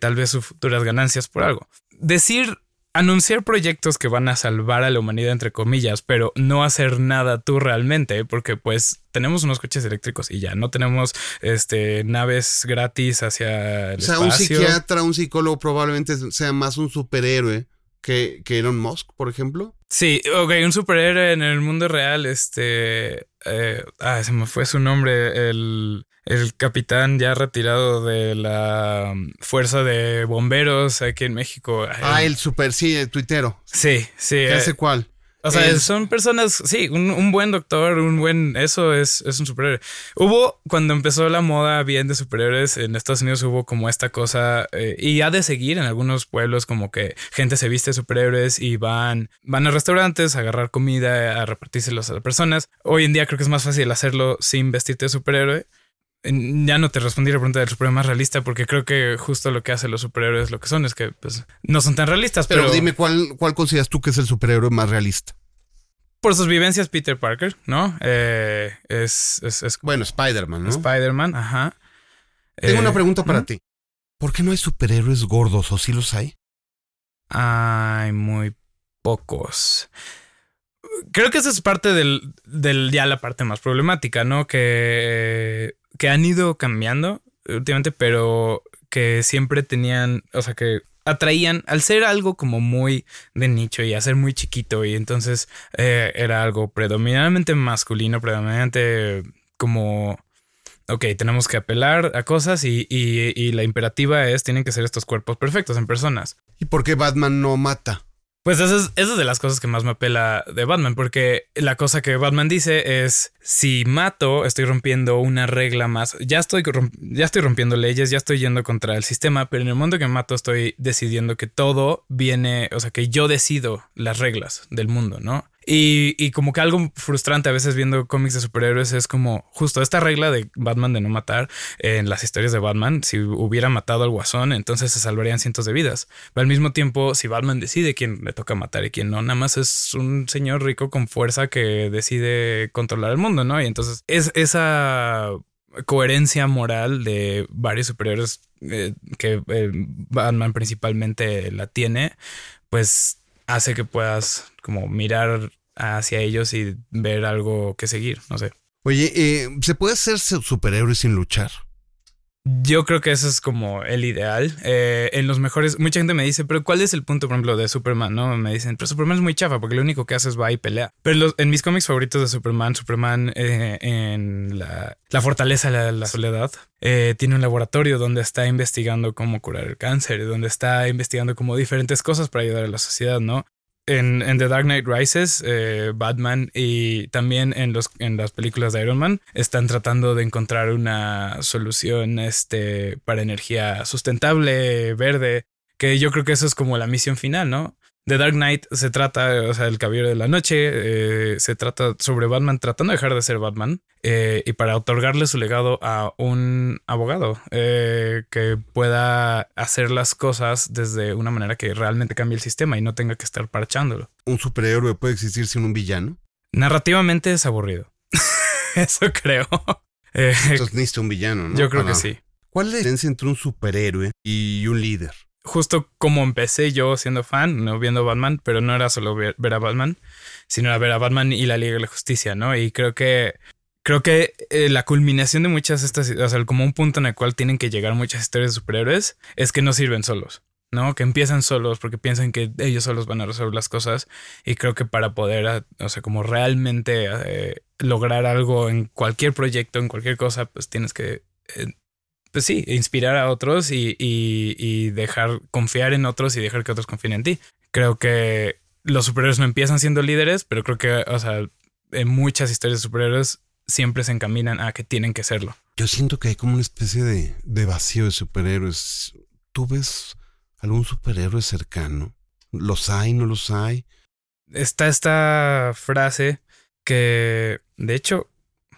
tal vez sus futuras ganancias por algo. Decir anunciar proyectos que van a salvar a la humanidad, entre comillas, pero no hacer nada tú realmente, porque pues tenemos unos coches eléctricos y ya no tenemos este naves gratis hacia el
O sea, un psiquiatra, un psicólogo probablemente sea más un superhéroe que, que Elon Musk, por ejemplo.
Sí, ok, un superhéroe en el mundo real, este... eh, ah, se me fue su nombre, el, el capitán ya retirado de la um, fuerza de bomberos aquí en México.
Ah, el super, sí, el tuitero.
Sí, sí.
¿Qué
eh,
hace cuál?
O sea, son personas, sí, un, un buen doctor, un buen, eso es, es un superhéroe. Hubo, cuando empezó la moda bien de superhéroes en Estados Unidos, hubo como esta cosa, eh, y ha de seguir en algunos pueblos, como que gente se viste de superhéroes y van, van a restaurantes a agarrar comida, a repartírselos a las personas. Hoy en día creo que es más fácil hacerlo sin vestirte de superhéroe. Ya no te respondí la pregunta del superhéroe más realista porque creo que justo lo que hacen los superhéroes lo que son es que pues no son tan realistas,
Pero,
pero,
dime, ¿cuál, ¿cuál consideras tú que es el superhéroe más realista?
por sus vivencias Peter Parker, ¿no? Eh, es, es, es
Bueno, Spider-Man, ¿no?
Spider-Man, ajá.
Tengo
Eh,
una pregunta para ti. ¿Por qué no hay superhéroes gordos o sí los hay?
Hay muy pocos. Creo que esa es parte del, del ya la parte más problemática, ¿no? Que, que han ido cambiando últimamente, pero que siempre tenían, o sea, que atraían al ser algo como muy de nicho y a ser muy chiquito y entonces eh, era algo predominantemente masculino, predominantemente como ok, tenemos que apelar a cosas y, y- y la imperativa es, tienen que ser estos cuerpos perfectos en personas.
¿Y por qué Batman no mata?
Pues esa es, de las cosas que más me apela de Batman, porque la cosa que Batman dice es, si mato, estoy rompiendo una regla más, ya estoy, ya estoy rompiendo leyes, ya estoy yendo contra el sistema, pero en el momento que mato estoy decidiendo que todo viene, o sea, que yo decido las reglas del mundo, ¿no? Y, y como que algo frustrante a veces viendo cómics de superhéroes es como justo esta regla de Batman de no matar en las historias de Batman, si hubiera matado al guasón, entonces se salvarían cientos de vidas. Pero al mismo tiempo, si Batman decide quién le toca matar y quién no, nada más es un señor rico con fuerza que decide controlar el mundo, ¿no? Y entonces es esa coherencia moral de varios superiores eh, que eh, Batman principalmente la tiene, pues hace que puedas como mirar hacia ellos y ver algo que seguir, no sé.
Oye, eh, ¿se puede ser su- superhéroe sin luchar?
Yo creo que eso es como el ideal. Eh, en los mejores, mucha gente me dice, pero ¿cuál es el punto, por ejemplo, de Superman? No me dicen, pero Superman es muy chafa porque lo único que hace es va y pelea. Pero los- en mis cómics favoritos de Superman, Superman eh, en la, la fortaleza de la, la soledad, eh, tiene un laboratorio donde está investigando cómo curar el cáncer, donde está investigando como diferentes cosas para ayudar a la sociedad, ¿no? En, en The Dark Knight Rises, eh, Batman y también en, los, en las películas de Iron Man están tratando de encontrar una solución este, para energía sustentable, verde, que yo creo que eso es como la misión final, ¿no? The Dark Knight se trata, o sea, el Caballero de la Noche, eh, se trata sobre Batman tratando de dejar de ser Batman eh, y para otorgarle su legado a un abogado eh, que pueda hacer las cosas desde una manera que realmente cambie el sistema y no tenga que estar parchándolo.
¿Un superhéroe puede existir sin un villano?
Narrativamente es aburrido. Eso creo.
Entonces necesita un villano, ¿no?
yo creo
Para-
que sí.
¿Cuál es la diferencia entre un superhéroe y un líder?
Justo como empecé yo siendo fan, no viendo Batman, pero no era solo ver, a Batman, sino era ver a Batman y la Liga de la Justicia, ¿no? Y creo que creo que eh, la culminación de muchas estas, o sea, como un punto en el cual tienen que llegar muchas historias de superhéroes, es que no sirven solos, ¿no? Que empiezan solos porque piensan que ellos solos van a resolver las cosas. Y creo que para poder, ah, o sea, como realmente eh, lograr algo en cualquier proyecto, en cualquier cosa, pues tienes que, eh, pues sí, inspirar a otros y, y- y dejar, confiar en otros y dejar que otros confíen en ti. Creo que los superhéroes no empiezan siendo líderes, pero creo que, o sea, en muchas historias de superhéroes siempre se encaminan a que tienen que serlo.
Yo siento que hay como una especie de, de vacío de superhéroes. ¿Tú ves algún superhéroe cercano? ¿Los hay, no los hay?
Está esta frase que, de hecho,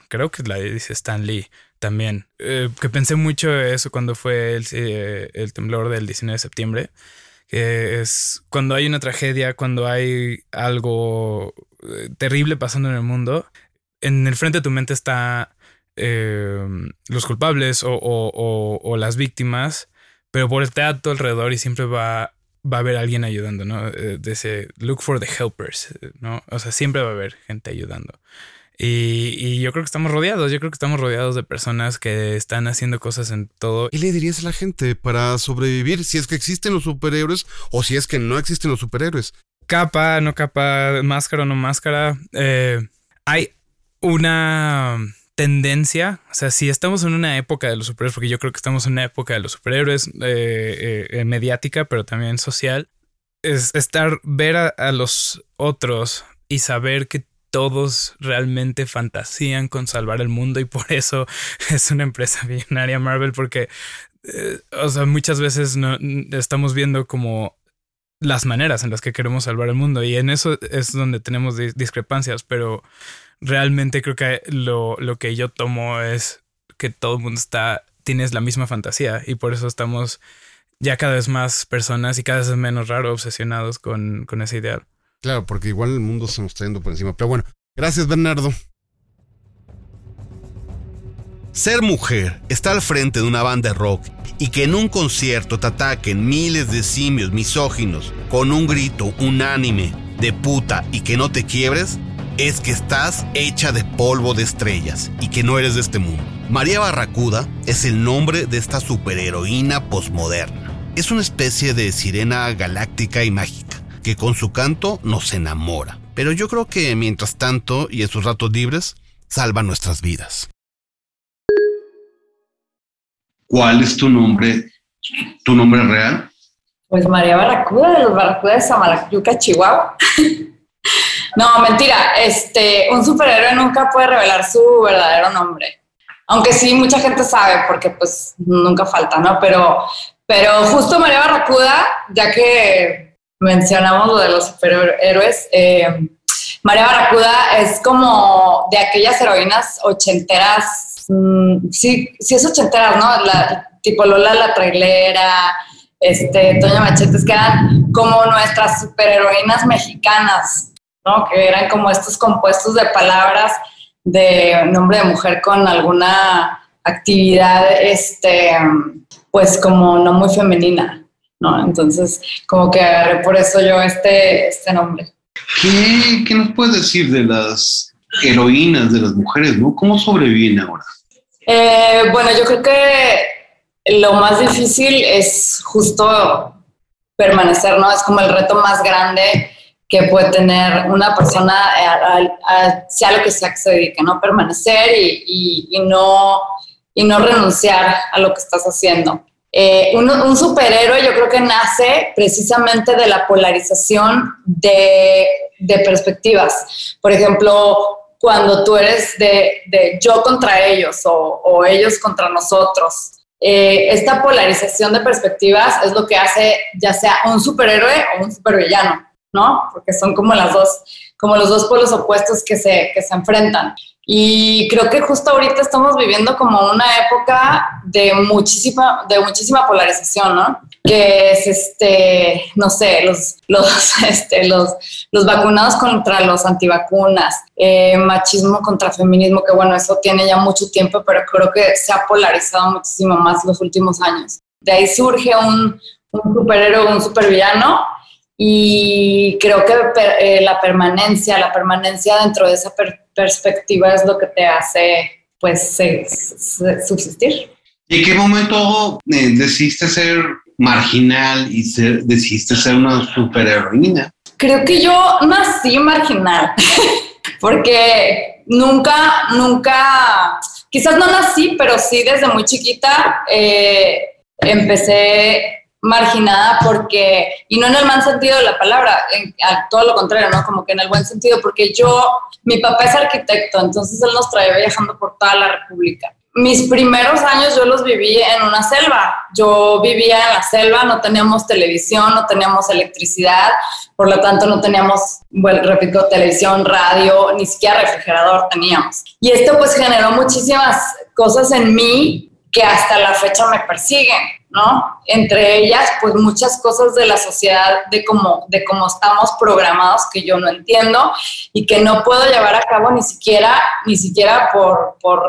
creo que la dice Stan Lee también, eh, que pensé mucho eso cuando fue el, eh, el temblor del 19 de septiembre, que es cuando hay una tragedia, cuando hay algo eh, terrible pasando en el mundo, en el frente de tu mente está los culpables o, o- o- las víctimas, pero voltea a tu alrededor y siempre va, va a haber alguien ayudando, ¿no? De ese look for the helpers, ¿no? O sea, siempre va a haber gente ayudando. Y, y yo creo que estamos rodeados, yo creo que estamos rodeados de personas que están haciendo cosas en todo.
¿Qué le dirías a la gente para sobrevivir si es que existen los superhéroes o si es que no existen los superhéroes?
Capa, no capa, máscara o no máscara. eh, hay una tendencia, o sea, si estamos en una época de los superhéroes, porque yo creo que estamos en una época de los superhéroes eh, eh, eh, mediática, pero también social, es estar, ver a, a los otros y saber que todos realmente fantasían con salvar el mundo y por eso es una empresa millonaria Marvel, porque, eh, o sea, muchas veces no, estamos viendo como las maneras en las que queremos salvar el mundo y en eso es donde tenemos dis- discrepancias, pero realmente creo que lo, lo que yo tomo es que todo el mundo está, tienes la misma fantasía y por eso estamos ya cada vez más personas y cada vez menos raro obsesionados con, con ese ideal.
Claro, porque igual el mundo se nos está yendo por encima. Pero bueno, gracias Bernardo. Ser mujer, estar al frente de una banda de rock y que en un concierto te ataquen miles de simios misóginos con un grito unánime de puta y que no te quiebres, es que estás hecha de polvo de estrellas y que no eres de este mundo. María Barracuda es el nombre de esta superheroína posmoderna. Es una especie de sirena galáctica y mágica que con su canto nos enamora. Pero yo creo que mientras tanto y en sus ratos libres, salva nuestras vidas.
¿Cuál es tu nombre, tu nombre real?
Pues María Barracuda, de los Barracudas de Samalayuca, Chihuahua. no, mentira. Este, un superhéroe nunca puede revelar su verdadero nombre. Aunque sí, mucha gente sabe, porque pues nunca falta, ¿no? Pero, pero justo María Barracuda, ya que mencionamos lo de los superhéroes, eh, María Barracuda es como de aquellas heroínas ochenteras, mm, sí, sí es ochenteras, ¿no? La, tipo Lola la trailera, este, Toña Machetes, que eran como nuestras superheroínas mexicanas, ¿no? Que eran como estos compuestos de palabras de nombre de mujer con alguna actividad, este, pues como no muy femenina, ¿no? Entonces, como que agarré por eso yo este, este nombre.
¿Qué, qué nos puedes decir de las heroínas, de las mujeres, no? ¿Cómo sobreviven ahora?
Eh, bueno, yo creo que lo más difícil es justo permanecer, ¿no? Es como el reto más grande que puede tener una persona a, a- a- sea lo que sea que se dedique, ¿no? Permanecer y, y- y no, y no renunciar a lo que estás haciendo. Eh, un, un superhéroe yo creo que nace precisamente de la polarización de, perspectivas. Por ejemplo, cuando tú eres de, yo contra ellos o, ellos contra nosotros. Eh, esta polarización de perspectivas es lo que hace ya sea un superhéroe o un supervillano, ¿no? Porque son como las dos, como los dos polos opuestos que se enfrentan. Y creo que justo ahorita estamos viviendo como una época de muchísima, de muchísima polarización, ¿no? Que es este, no sé, los, los, este, los, los vacunados contra los antivacunas, eh, machismo contra feminismo, que bueno, eso tiene ya mucho tiempo, pero creo que se ha polarizado muchísimo más los últimos años. De ahí surge un, un superhéroe, un supervillano, y creo que eh, la permanencia, la permanencia dentro de esa perspectiva es lo que te hace, pues, subsistir.
¿Y en qué momento eh, decidiste ser marginal y ser, decidiste ser una superheroína?
Creo que yo nací marginal, porque nunca, nunca, quizás no nací, pero sí desde muy chiquita eh, empecé marginada porque, y no en el mal sentido de la palabra, en, todo lo contrario, ¿no? Como que en el buen sentido, porque yo, mi papá es arquitecto, entonces él nos trae viajando por toda la República. Mis primeros años yo los viví en una selva. Yo vivía en la selva, no teníamos televisión, no teníamos electricidad, por lo tanto no teníamos, bueno, repito, televisión, radio, ni siquiera refrigerador teníamos. Y esto pues generó muchísimas cosas en mí que hasta la fecha me persiguen, ¿no? Entre ellas, pues muchas cosas de la sociedad, de cómo, de cómo estamos programados que yo no entiendo y que no puedo llevar a cabo ni siquiera, ni siquiera por, por,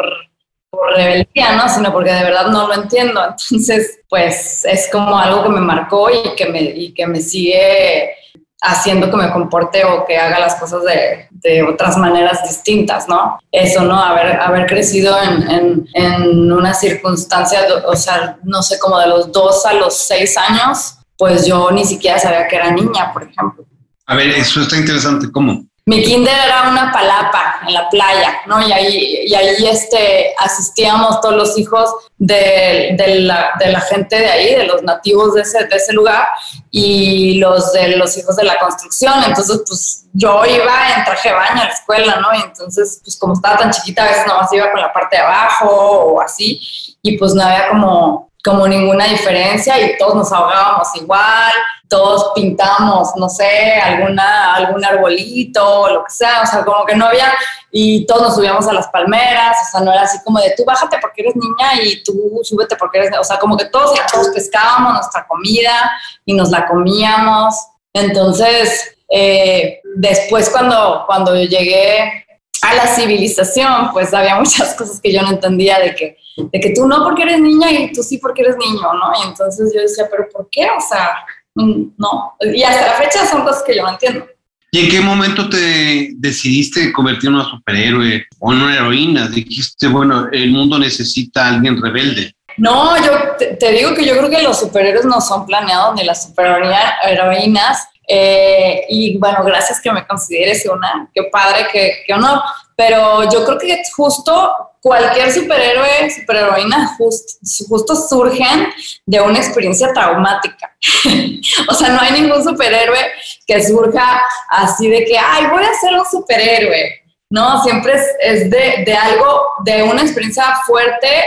por rebeldía, ¿no? Sino porque de verdad no lo entiendo. Entonces, pues es como algo que me marcó y que me, y que me sigue haciendo que me comporte o que haga las cosas de, de otras maneras distintas, ¿no? Eso, ¿no? Haber, haber crecido en, en, en, una circunstancia, o sea, no sé, como de los dos a los seis años, pues yo ni siquiera sabía que era niña, por ejemplo.
A ver, eso está interesante, ¿cómo?
Mi kinder era una palapa en la playa, ¿no? Y ahí, y ahí este, asistíamos todos los hijos de, la, gente de ahí, de los nativos de ese, lugar, y los de los hijos de la construcción. Entonces, pues yo iba en traje baño a la escuela, ¿no? Y entonces, pues como estaba tan chiquita, a veces nomás iba con la parte de abajo o así, y pues no había como como ninguna diferencia y todos nos ahogábamos igual, todos pintamos, no sé, alguna, algún arbolito lo que sea, o sea, como que no había, y todos nos subíamos a las palmeras, o sea, no era así como de tú bájate porque eres niña y tú súbete porque eres, o sea, como que todos, todos pescábamos nuestra comida y nos la comíamos. Entonces, eh, después cuando, cuando llegué a la civilización, pues había muchas cosas que yo no entendía de que, de que tú no porque eres niña y tú sí porque eres niño, ¿no? Y entonces yo decía, pero ¿por qué? O sea, no. Y hasta la fecha son cosas que yo no entiendo.
¿Y en qué momento te decidiste convertir en una superhéroe o en una heroína? Dijiste, bueno, el mundo necesita a alguien rebelde.
No, yo te, digo que yo creo que los superhéroes no son planeados ni las superheroínas. Eh, y bueno, gracias que me consideres una, qué padre, que, que honor. Pero yo creo que justo cualquier superhéroe, superheroína, justo surgen de una experiencia traumática. o sea, no hay ningún superhéroe que surja así de que, ay, voy a ser un superhéroe. No, siempre es, es de, de algo, de una experiencia fuerte,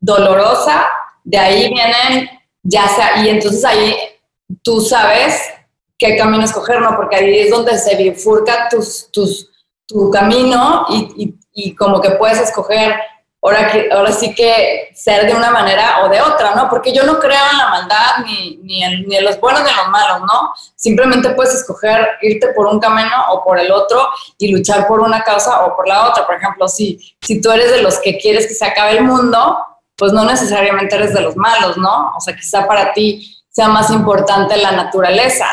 dolorosa, de ahí vienen, ya sea, y entonces ahí tú sabes qué camino escoger, ¿no? Porque ahí es donde se bifurca tus, tus, tu camino y, y, como que puedes escoger ahora, que, ahora sí que ser de una manera o de otra, ¿no? Porque yo no creo en la maldad ni, ni, en, ni en los buenos ni en los malos, ¿no? Simplemente puedes escoger irte por un camino o por el otro y luchar por una causa o por la otra. Por ejemplo, si, si tú eres de los que quieres que se acabe el mundo, pues no necesariamente eres de los malos, ¿no? O sea, quizá para ti sea más importante la naturaleza,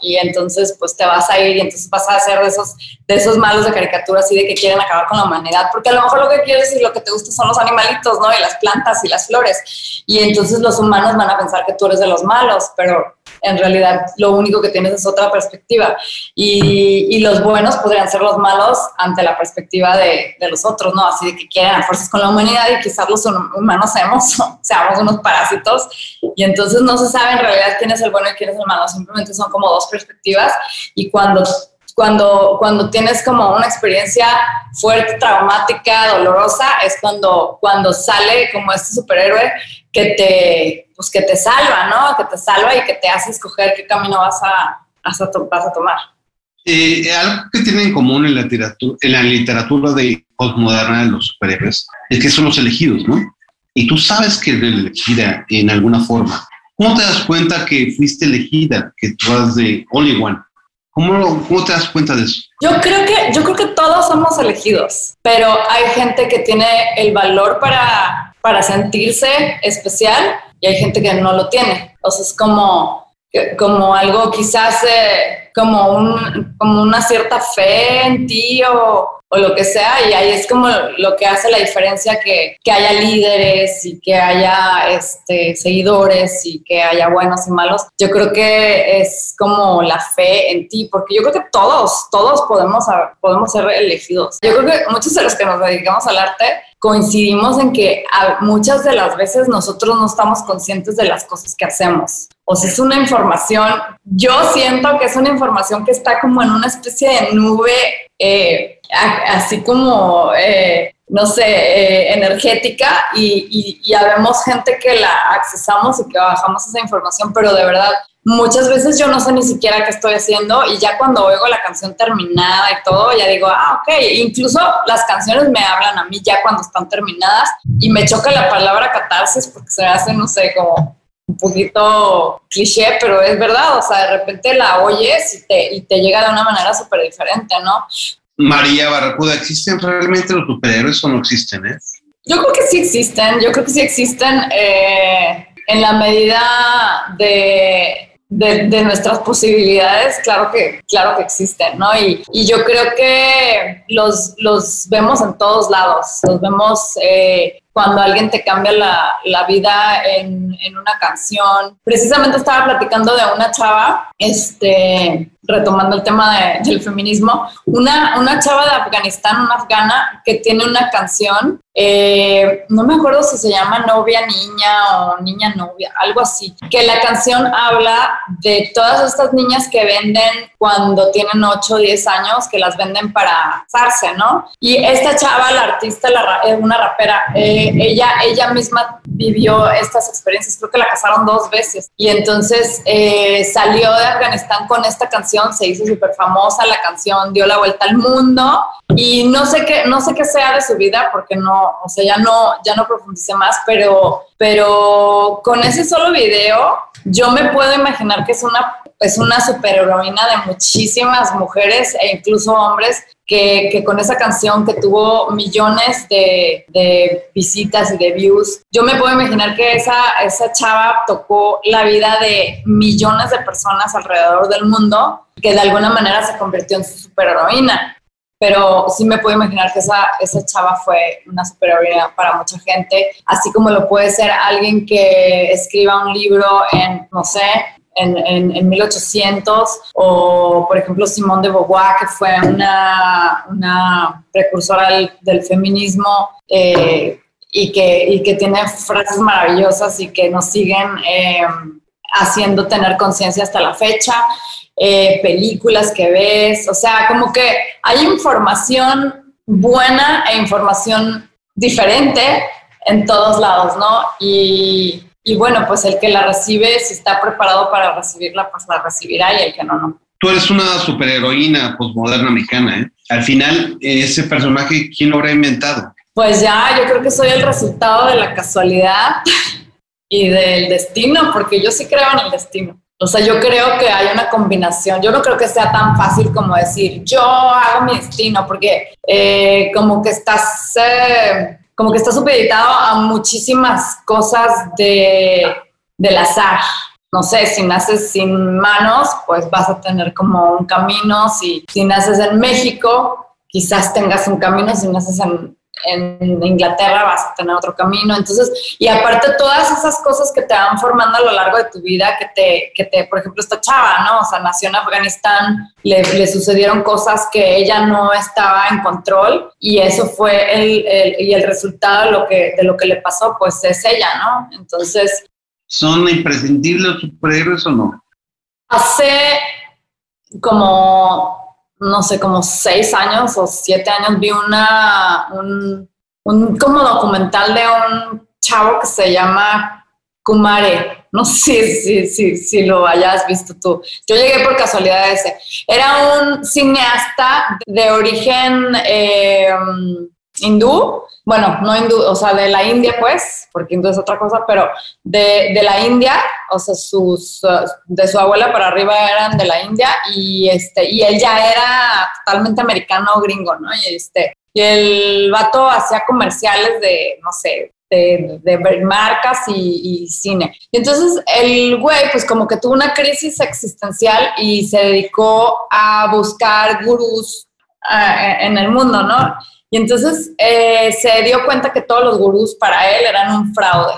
y entonces pues te vas a ir y entonces vas a hacer de esos, de esos malos de caricatura así de que quieren acabar con la humanidad, porque a lo mejor lo que quieres y lo que te gusta son los animalitos, ¿no? Y las plantas y las flores. Y entonces los humanos van a pensar que tú eres de los malos, pero en realidad lo único que tienes es otra perspectiva. Y, los buenos podrían ser los malos ante la perspectiva de, de, los otros, ¿no? Así de que quieren a fuerzas con la humanidad y quizás los humanos seamos, seamos unos parásitos. Y entonces no se sabe en realidad quién es el bueno y quién es el malo, simplemente son como dos perspectivas. Y cuando cuando, cuando tienes como una experiencia fuerte, traumática, dolorosa, es cuando, cuando sale como este superhéroe que te, pues que te salva, ¿no? Que te salva y que te hace escoger qué camino vas a, vas a, tomar.
Eh, algo que tienen en común en la literatura, en la literatura de postmoderna de los superhéroes es que son los elegidos, ¿no? Y tú sabes que eres elegida en alguna forma. ¿Cómo te das cuenta que fuiste elegida, que tú eres de Only One? ¿Cómo, ¿Cómo te das cuenta de eso?
Yo creo que yo creo que todos somos elegidos, pero hay gente que tiene el valor para, para sentirse especial y hay gente que no lo tiene. Entonces es como como algo quizás eh, como, un, como una cierta fe en ti o, o, lo que sea, y ahí es como lo que hace la diferencia que, que haya líderes y que haya este, seguidores y que haya buenos y malos. Yo creo que es como la fe en ti, porque yo creo que todos, todos podemos, podemos ser elegidos. Yo creo que muchos de los que nos dedicamos al arte coincidimos en que muchas de las veces nosotros no estamos conscientes de las cosas que hacemos. O sea, es una información, yo siento que es una información que está como en una especie de nube, eh, así como, eh, no sé, eh, energética y, y, y habemos gente que la accesamos y que bajamos esa información, pero de verdad muchas veces yo no sé ni siquiera qué estoy haciendo y ya cuando oigo la canción terminada y todo, ya digo, ah, ok, incluso las canciones me hablan a mí ya cuando están terminadas y me choca la palabra catarsis porque se hace, no sé, como un poquito cliché, pero es verdad, o sea, de repente la oyes y te, y te llega de una manera súper diferente, ¿no?
María Barracuda, ¿existen realmente los superhéroes o no existen, eh?
Yo creo que sí existen, yo creo que sí existen eh, en la medida de de, nuestras posibilidades, claro que, claro que existen, ¿no? Y, y yo creo que los, los, vemos en todos lados, los vemos eh, cuando alguien te cambia la, la vida en, en, una canción. Precisamente estaba platicando de una chava, este, retomando el tema del feminismo, una, una chava de Afganistán, una afgana, que tiene una canción, eh, no me acuerdo si se llama Novia Niña o Niña Novia, algo así, que la canción habla de todas estas niñas que venden cuando tienen 8 o 10 años, que las venden para casarse, ¿no? Y esta chava, la artista, la, una rapera, eh, ella, ella misma vivió estas experiencias, creo que la casaron dos veces, y entonces eh, salió de Afganistán con esta canción se hizo súper famosa, la canción dio la vuelta al mundo. Y no sé qué, no sé qué sea de su vida porque no, o sea, ya no, ya no profundicé más, pero, pero con ese solo video yo me puedo imaginar que es una, es una superheroína de muchísimas mujeres e incluso hombres que, con esa canción que tuvo millones de, de, visitas y de views, yo me puedo imaginar que esa, esa chava tocó la vida de millones de personas alrededor del mundo, que de alguna manera se convirtió en su superheroína. Pero sí me puedo imaginar que esa, esa chava fue una superheroína para mucha gente, así como lo puede ser alguien que escriba un libro en, no sé, en, en, 1800, o por ejemplo Simone de Beauvoir, que fue una, una precursora del, feminismo eh, y, que, y que tiene frases maravillosas y que nos siguen eh, haciendo tener conciencia hasta la fecha. Eh, películas que ves, o sea, como que hay información buena e información diferente en todos lados, ¿no? Y, y bueno, pues el que la recibe, si está preparado para recibirla, pues la recibirá y el que no, no.
Tú eres una superheroína postmoderna mexicana, ¿eh? Al final, ese personaje, ¿quién lo habrá inventado?
Pues ya, yo creo que soy el resultado de la casualidad y del destino, porque yo sí creo en el destino. O sea, yo creo que hay una combinación. Yo no creo que sea tan fácil como decir, yo hago mi destino, porque eh, como que estás... Eh, como que está supeditado a muchísimas cosas de, del azar. No sé, si naces sin manos, pues vas a tener como un camino. Si, si naces en México, quizás tengas un camino. Si naces en, en Inglaterra vas a tener otro camino. Entonces, y aparte todas esas cosas que te van formando a lo largo de tu vida, que te, que te por ejemplo, esta chava, ¿no? O sea, nació en Afganistán, le, le sucedieron cosas que ella no estaba en control y eso fue el, el, y el resultado de lo, que, de lo que le pasó, pues es ella, ¿no? Entonces...
¿Son imprescindibles los superhéroes o no?
Hace como no sé, como seis años o siete años vi una, un, un como documental de un chavo que se llama Kumare. No sé si, si, si lo hayas visto tú. Yo llegué por casualidad a ese. Era un cineasta de origen eh, hindú, bueno, no hindú, o sea, de la India, pues, porque hindú es otra cosa, pero de, de, la India, o sea, sus, de su abuela para arriba eran de la India y, este, y él ya era totalmente americano gringo, ¿no? Y, este, y el vato hacía comerciales de, no sé, de, de, marcas y, cine. Y entonces el güey, pues como que tuvo una crisis existencial y se dedicó a buscar gurús uh, en el mundo, ¿no? Y entonces eh, se dio cuenta que todos los gurús para él eran un fraude.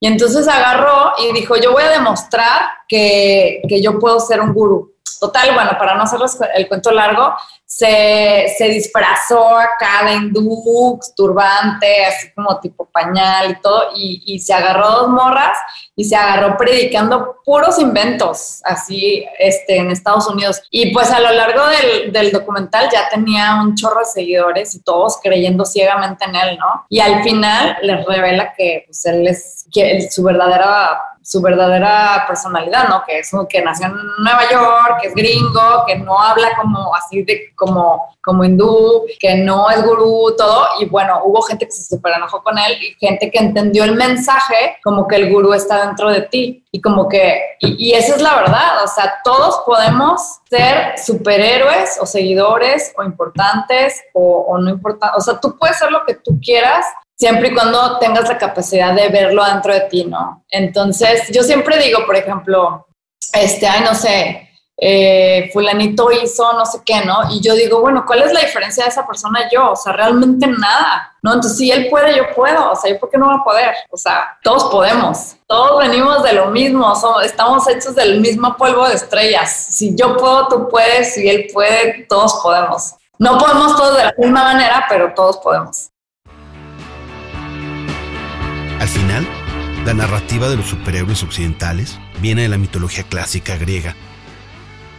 Y entonces agarró y dijo, yo voy a demostrar que, que yo puedo ser un gurú. Total, bueno, para no hacerles el cuento largo, se, se disfrazó acá de hindú, turbante, así como tipo pañal y todo, y, y, se agarró dos morras y se agarró predicando puros inventos, así, este, en Estados Unidos. Y pues a lo largo del, del documental ya tenía un chorro de seguidores y todos creyendo ciegamente en él, ¿no? Y al final les revela que pues, él es, que su verdadera su verdadera personalidad, ¿no? Que es que nació en Nueva York, que es gringo, que no habla como así de como, como hindú, que no es gurú, todo. Y bueno, hubo gente que se super enojó con él y gente que entendió el mensaje como que el gurú está dentro de ti. Y como que, y, esa es la verdad, o sea, todos podemos ser superhéroes o seguidores o importantes o, o no importantes. O sea, tú puedes ser lo que tú quieras siempre y cuando tengas la capacidad de verlo dentro de ti, ¿no? Entonces, yo siempre digo, por ejemplo, este, ay, no sé, eh, fulanito hizo no sé qué, ¿no? Y yo digo, bueno, ¿cuál es la diferencia de esa persona yo? O sea, realmente nada, ¿no? Entonces, si él puede, yo puedo, o sea, ¿yo por qué no voy a poder? O sea, todos podemos, todos venimos de lo mismo, somos, estamos hechos del mismo polvo de estrellas. Si yo puedo, tú puedes, si él puede, todos podemos. No podemos todos de la misma manera, pero todos podemos.
Al final, la narrativa de los superhéroes occidentales viene de la mitología clásica griega.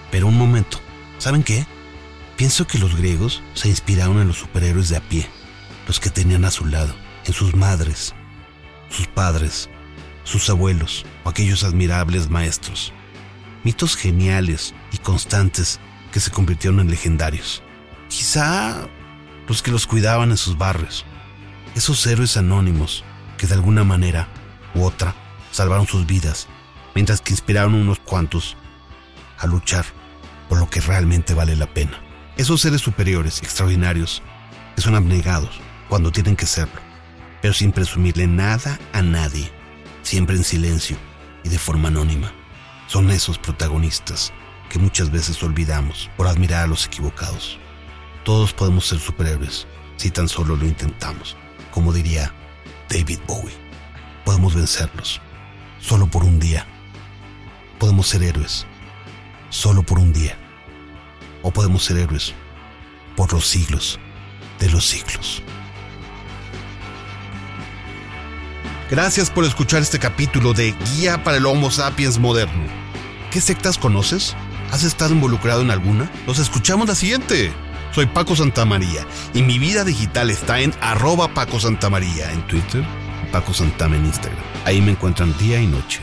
Pero un momento, ¿saben qué? Pienso que los griegos se inspiraron en los superhéroes de a pie, los que tenían a su lado, en sus madres, sus padres, sus abuelos o aquellos admirables maestros. Mitos geniales y constantes que se convirtieron en legendarios. Quizá los que los cuidaban en sus barrios, esos héroes anónimos que de alguna manera u otra salvaron sus vidas, mientras que inspiraron unos cuantos a luchar por lo que realmente vale la pena. Esos seres superiores, extraordinarios, que son abnegados cuando tienen que serlo, pero sin presumirle nada a nadie, siempre en silencio y de forma anónima. Son esos protagonistas que muchas veces olvidamos por admirar a los equivocados. Todos podemos ser superhéroes si tan solo lo intentamos, como diría David Bowie. Podemos vencerlos, solo por un día. Podemos ser héroes, solo por un día. O podemos ser héroes por los siglos de los siglos. Gracias por escuchar este capítulo de Guía para el Homo sapiens moderno. ¿Qué sectas conoces? ¿Has estado involucrado en alguna? Los escuchamos la siguiente. Soy Paco Santamaría y mi vida digital está en arroba Paco Santamaría en Twitter Paco Santama en Instagram. Ahí me encuentran día y noche.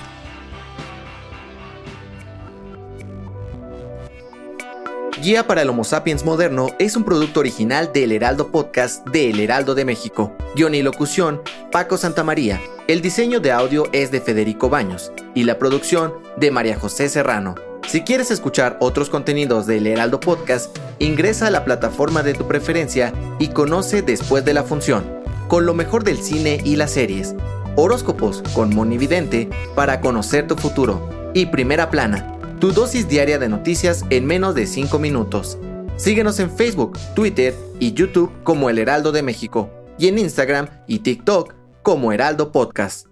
Guía para el Homo Sapiens Moderno es un producto original del Heraldo Podcast de El Heraldo de México. Guión y locución, Paco Santamaría. El diseño de audio es de Federico Baños y la producción de María José Serrano. Si quieres escuchar otros contenidos del Heraldo Podcast, ingresa a la plataforma de tu preferencia y conoce después de la función, con lo mejor del cine y las series, horóscopos con Monividente para conocer tu futuro y Primera Plana, tu dosis diaria de noticias en menos de 5 minutos. Síguenos en Facebook, Twitter y YouTube como El Heraldo de México y en Instagram y TikTok como Heraldo Podcast.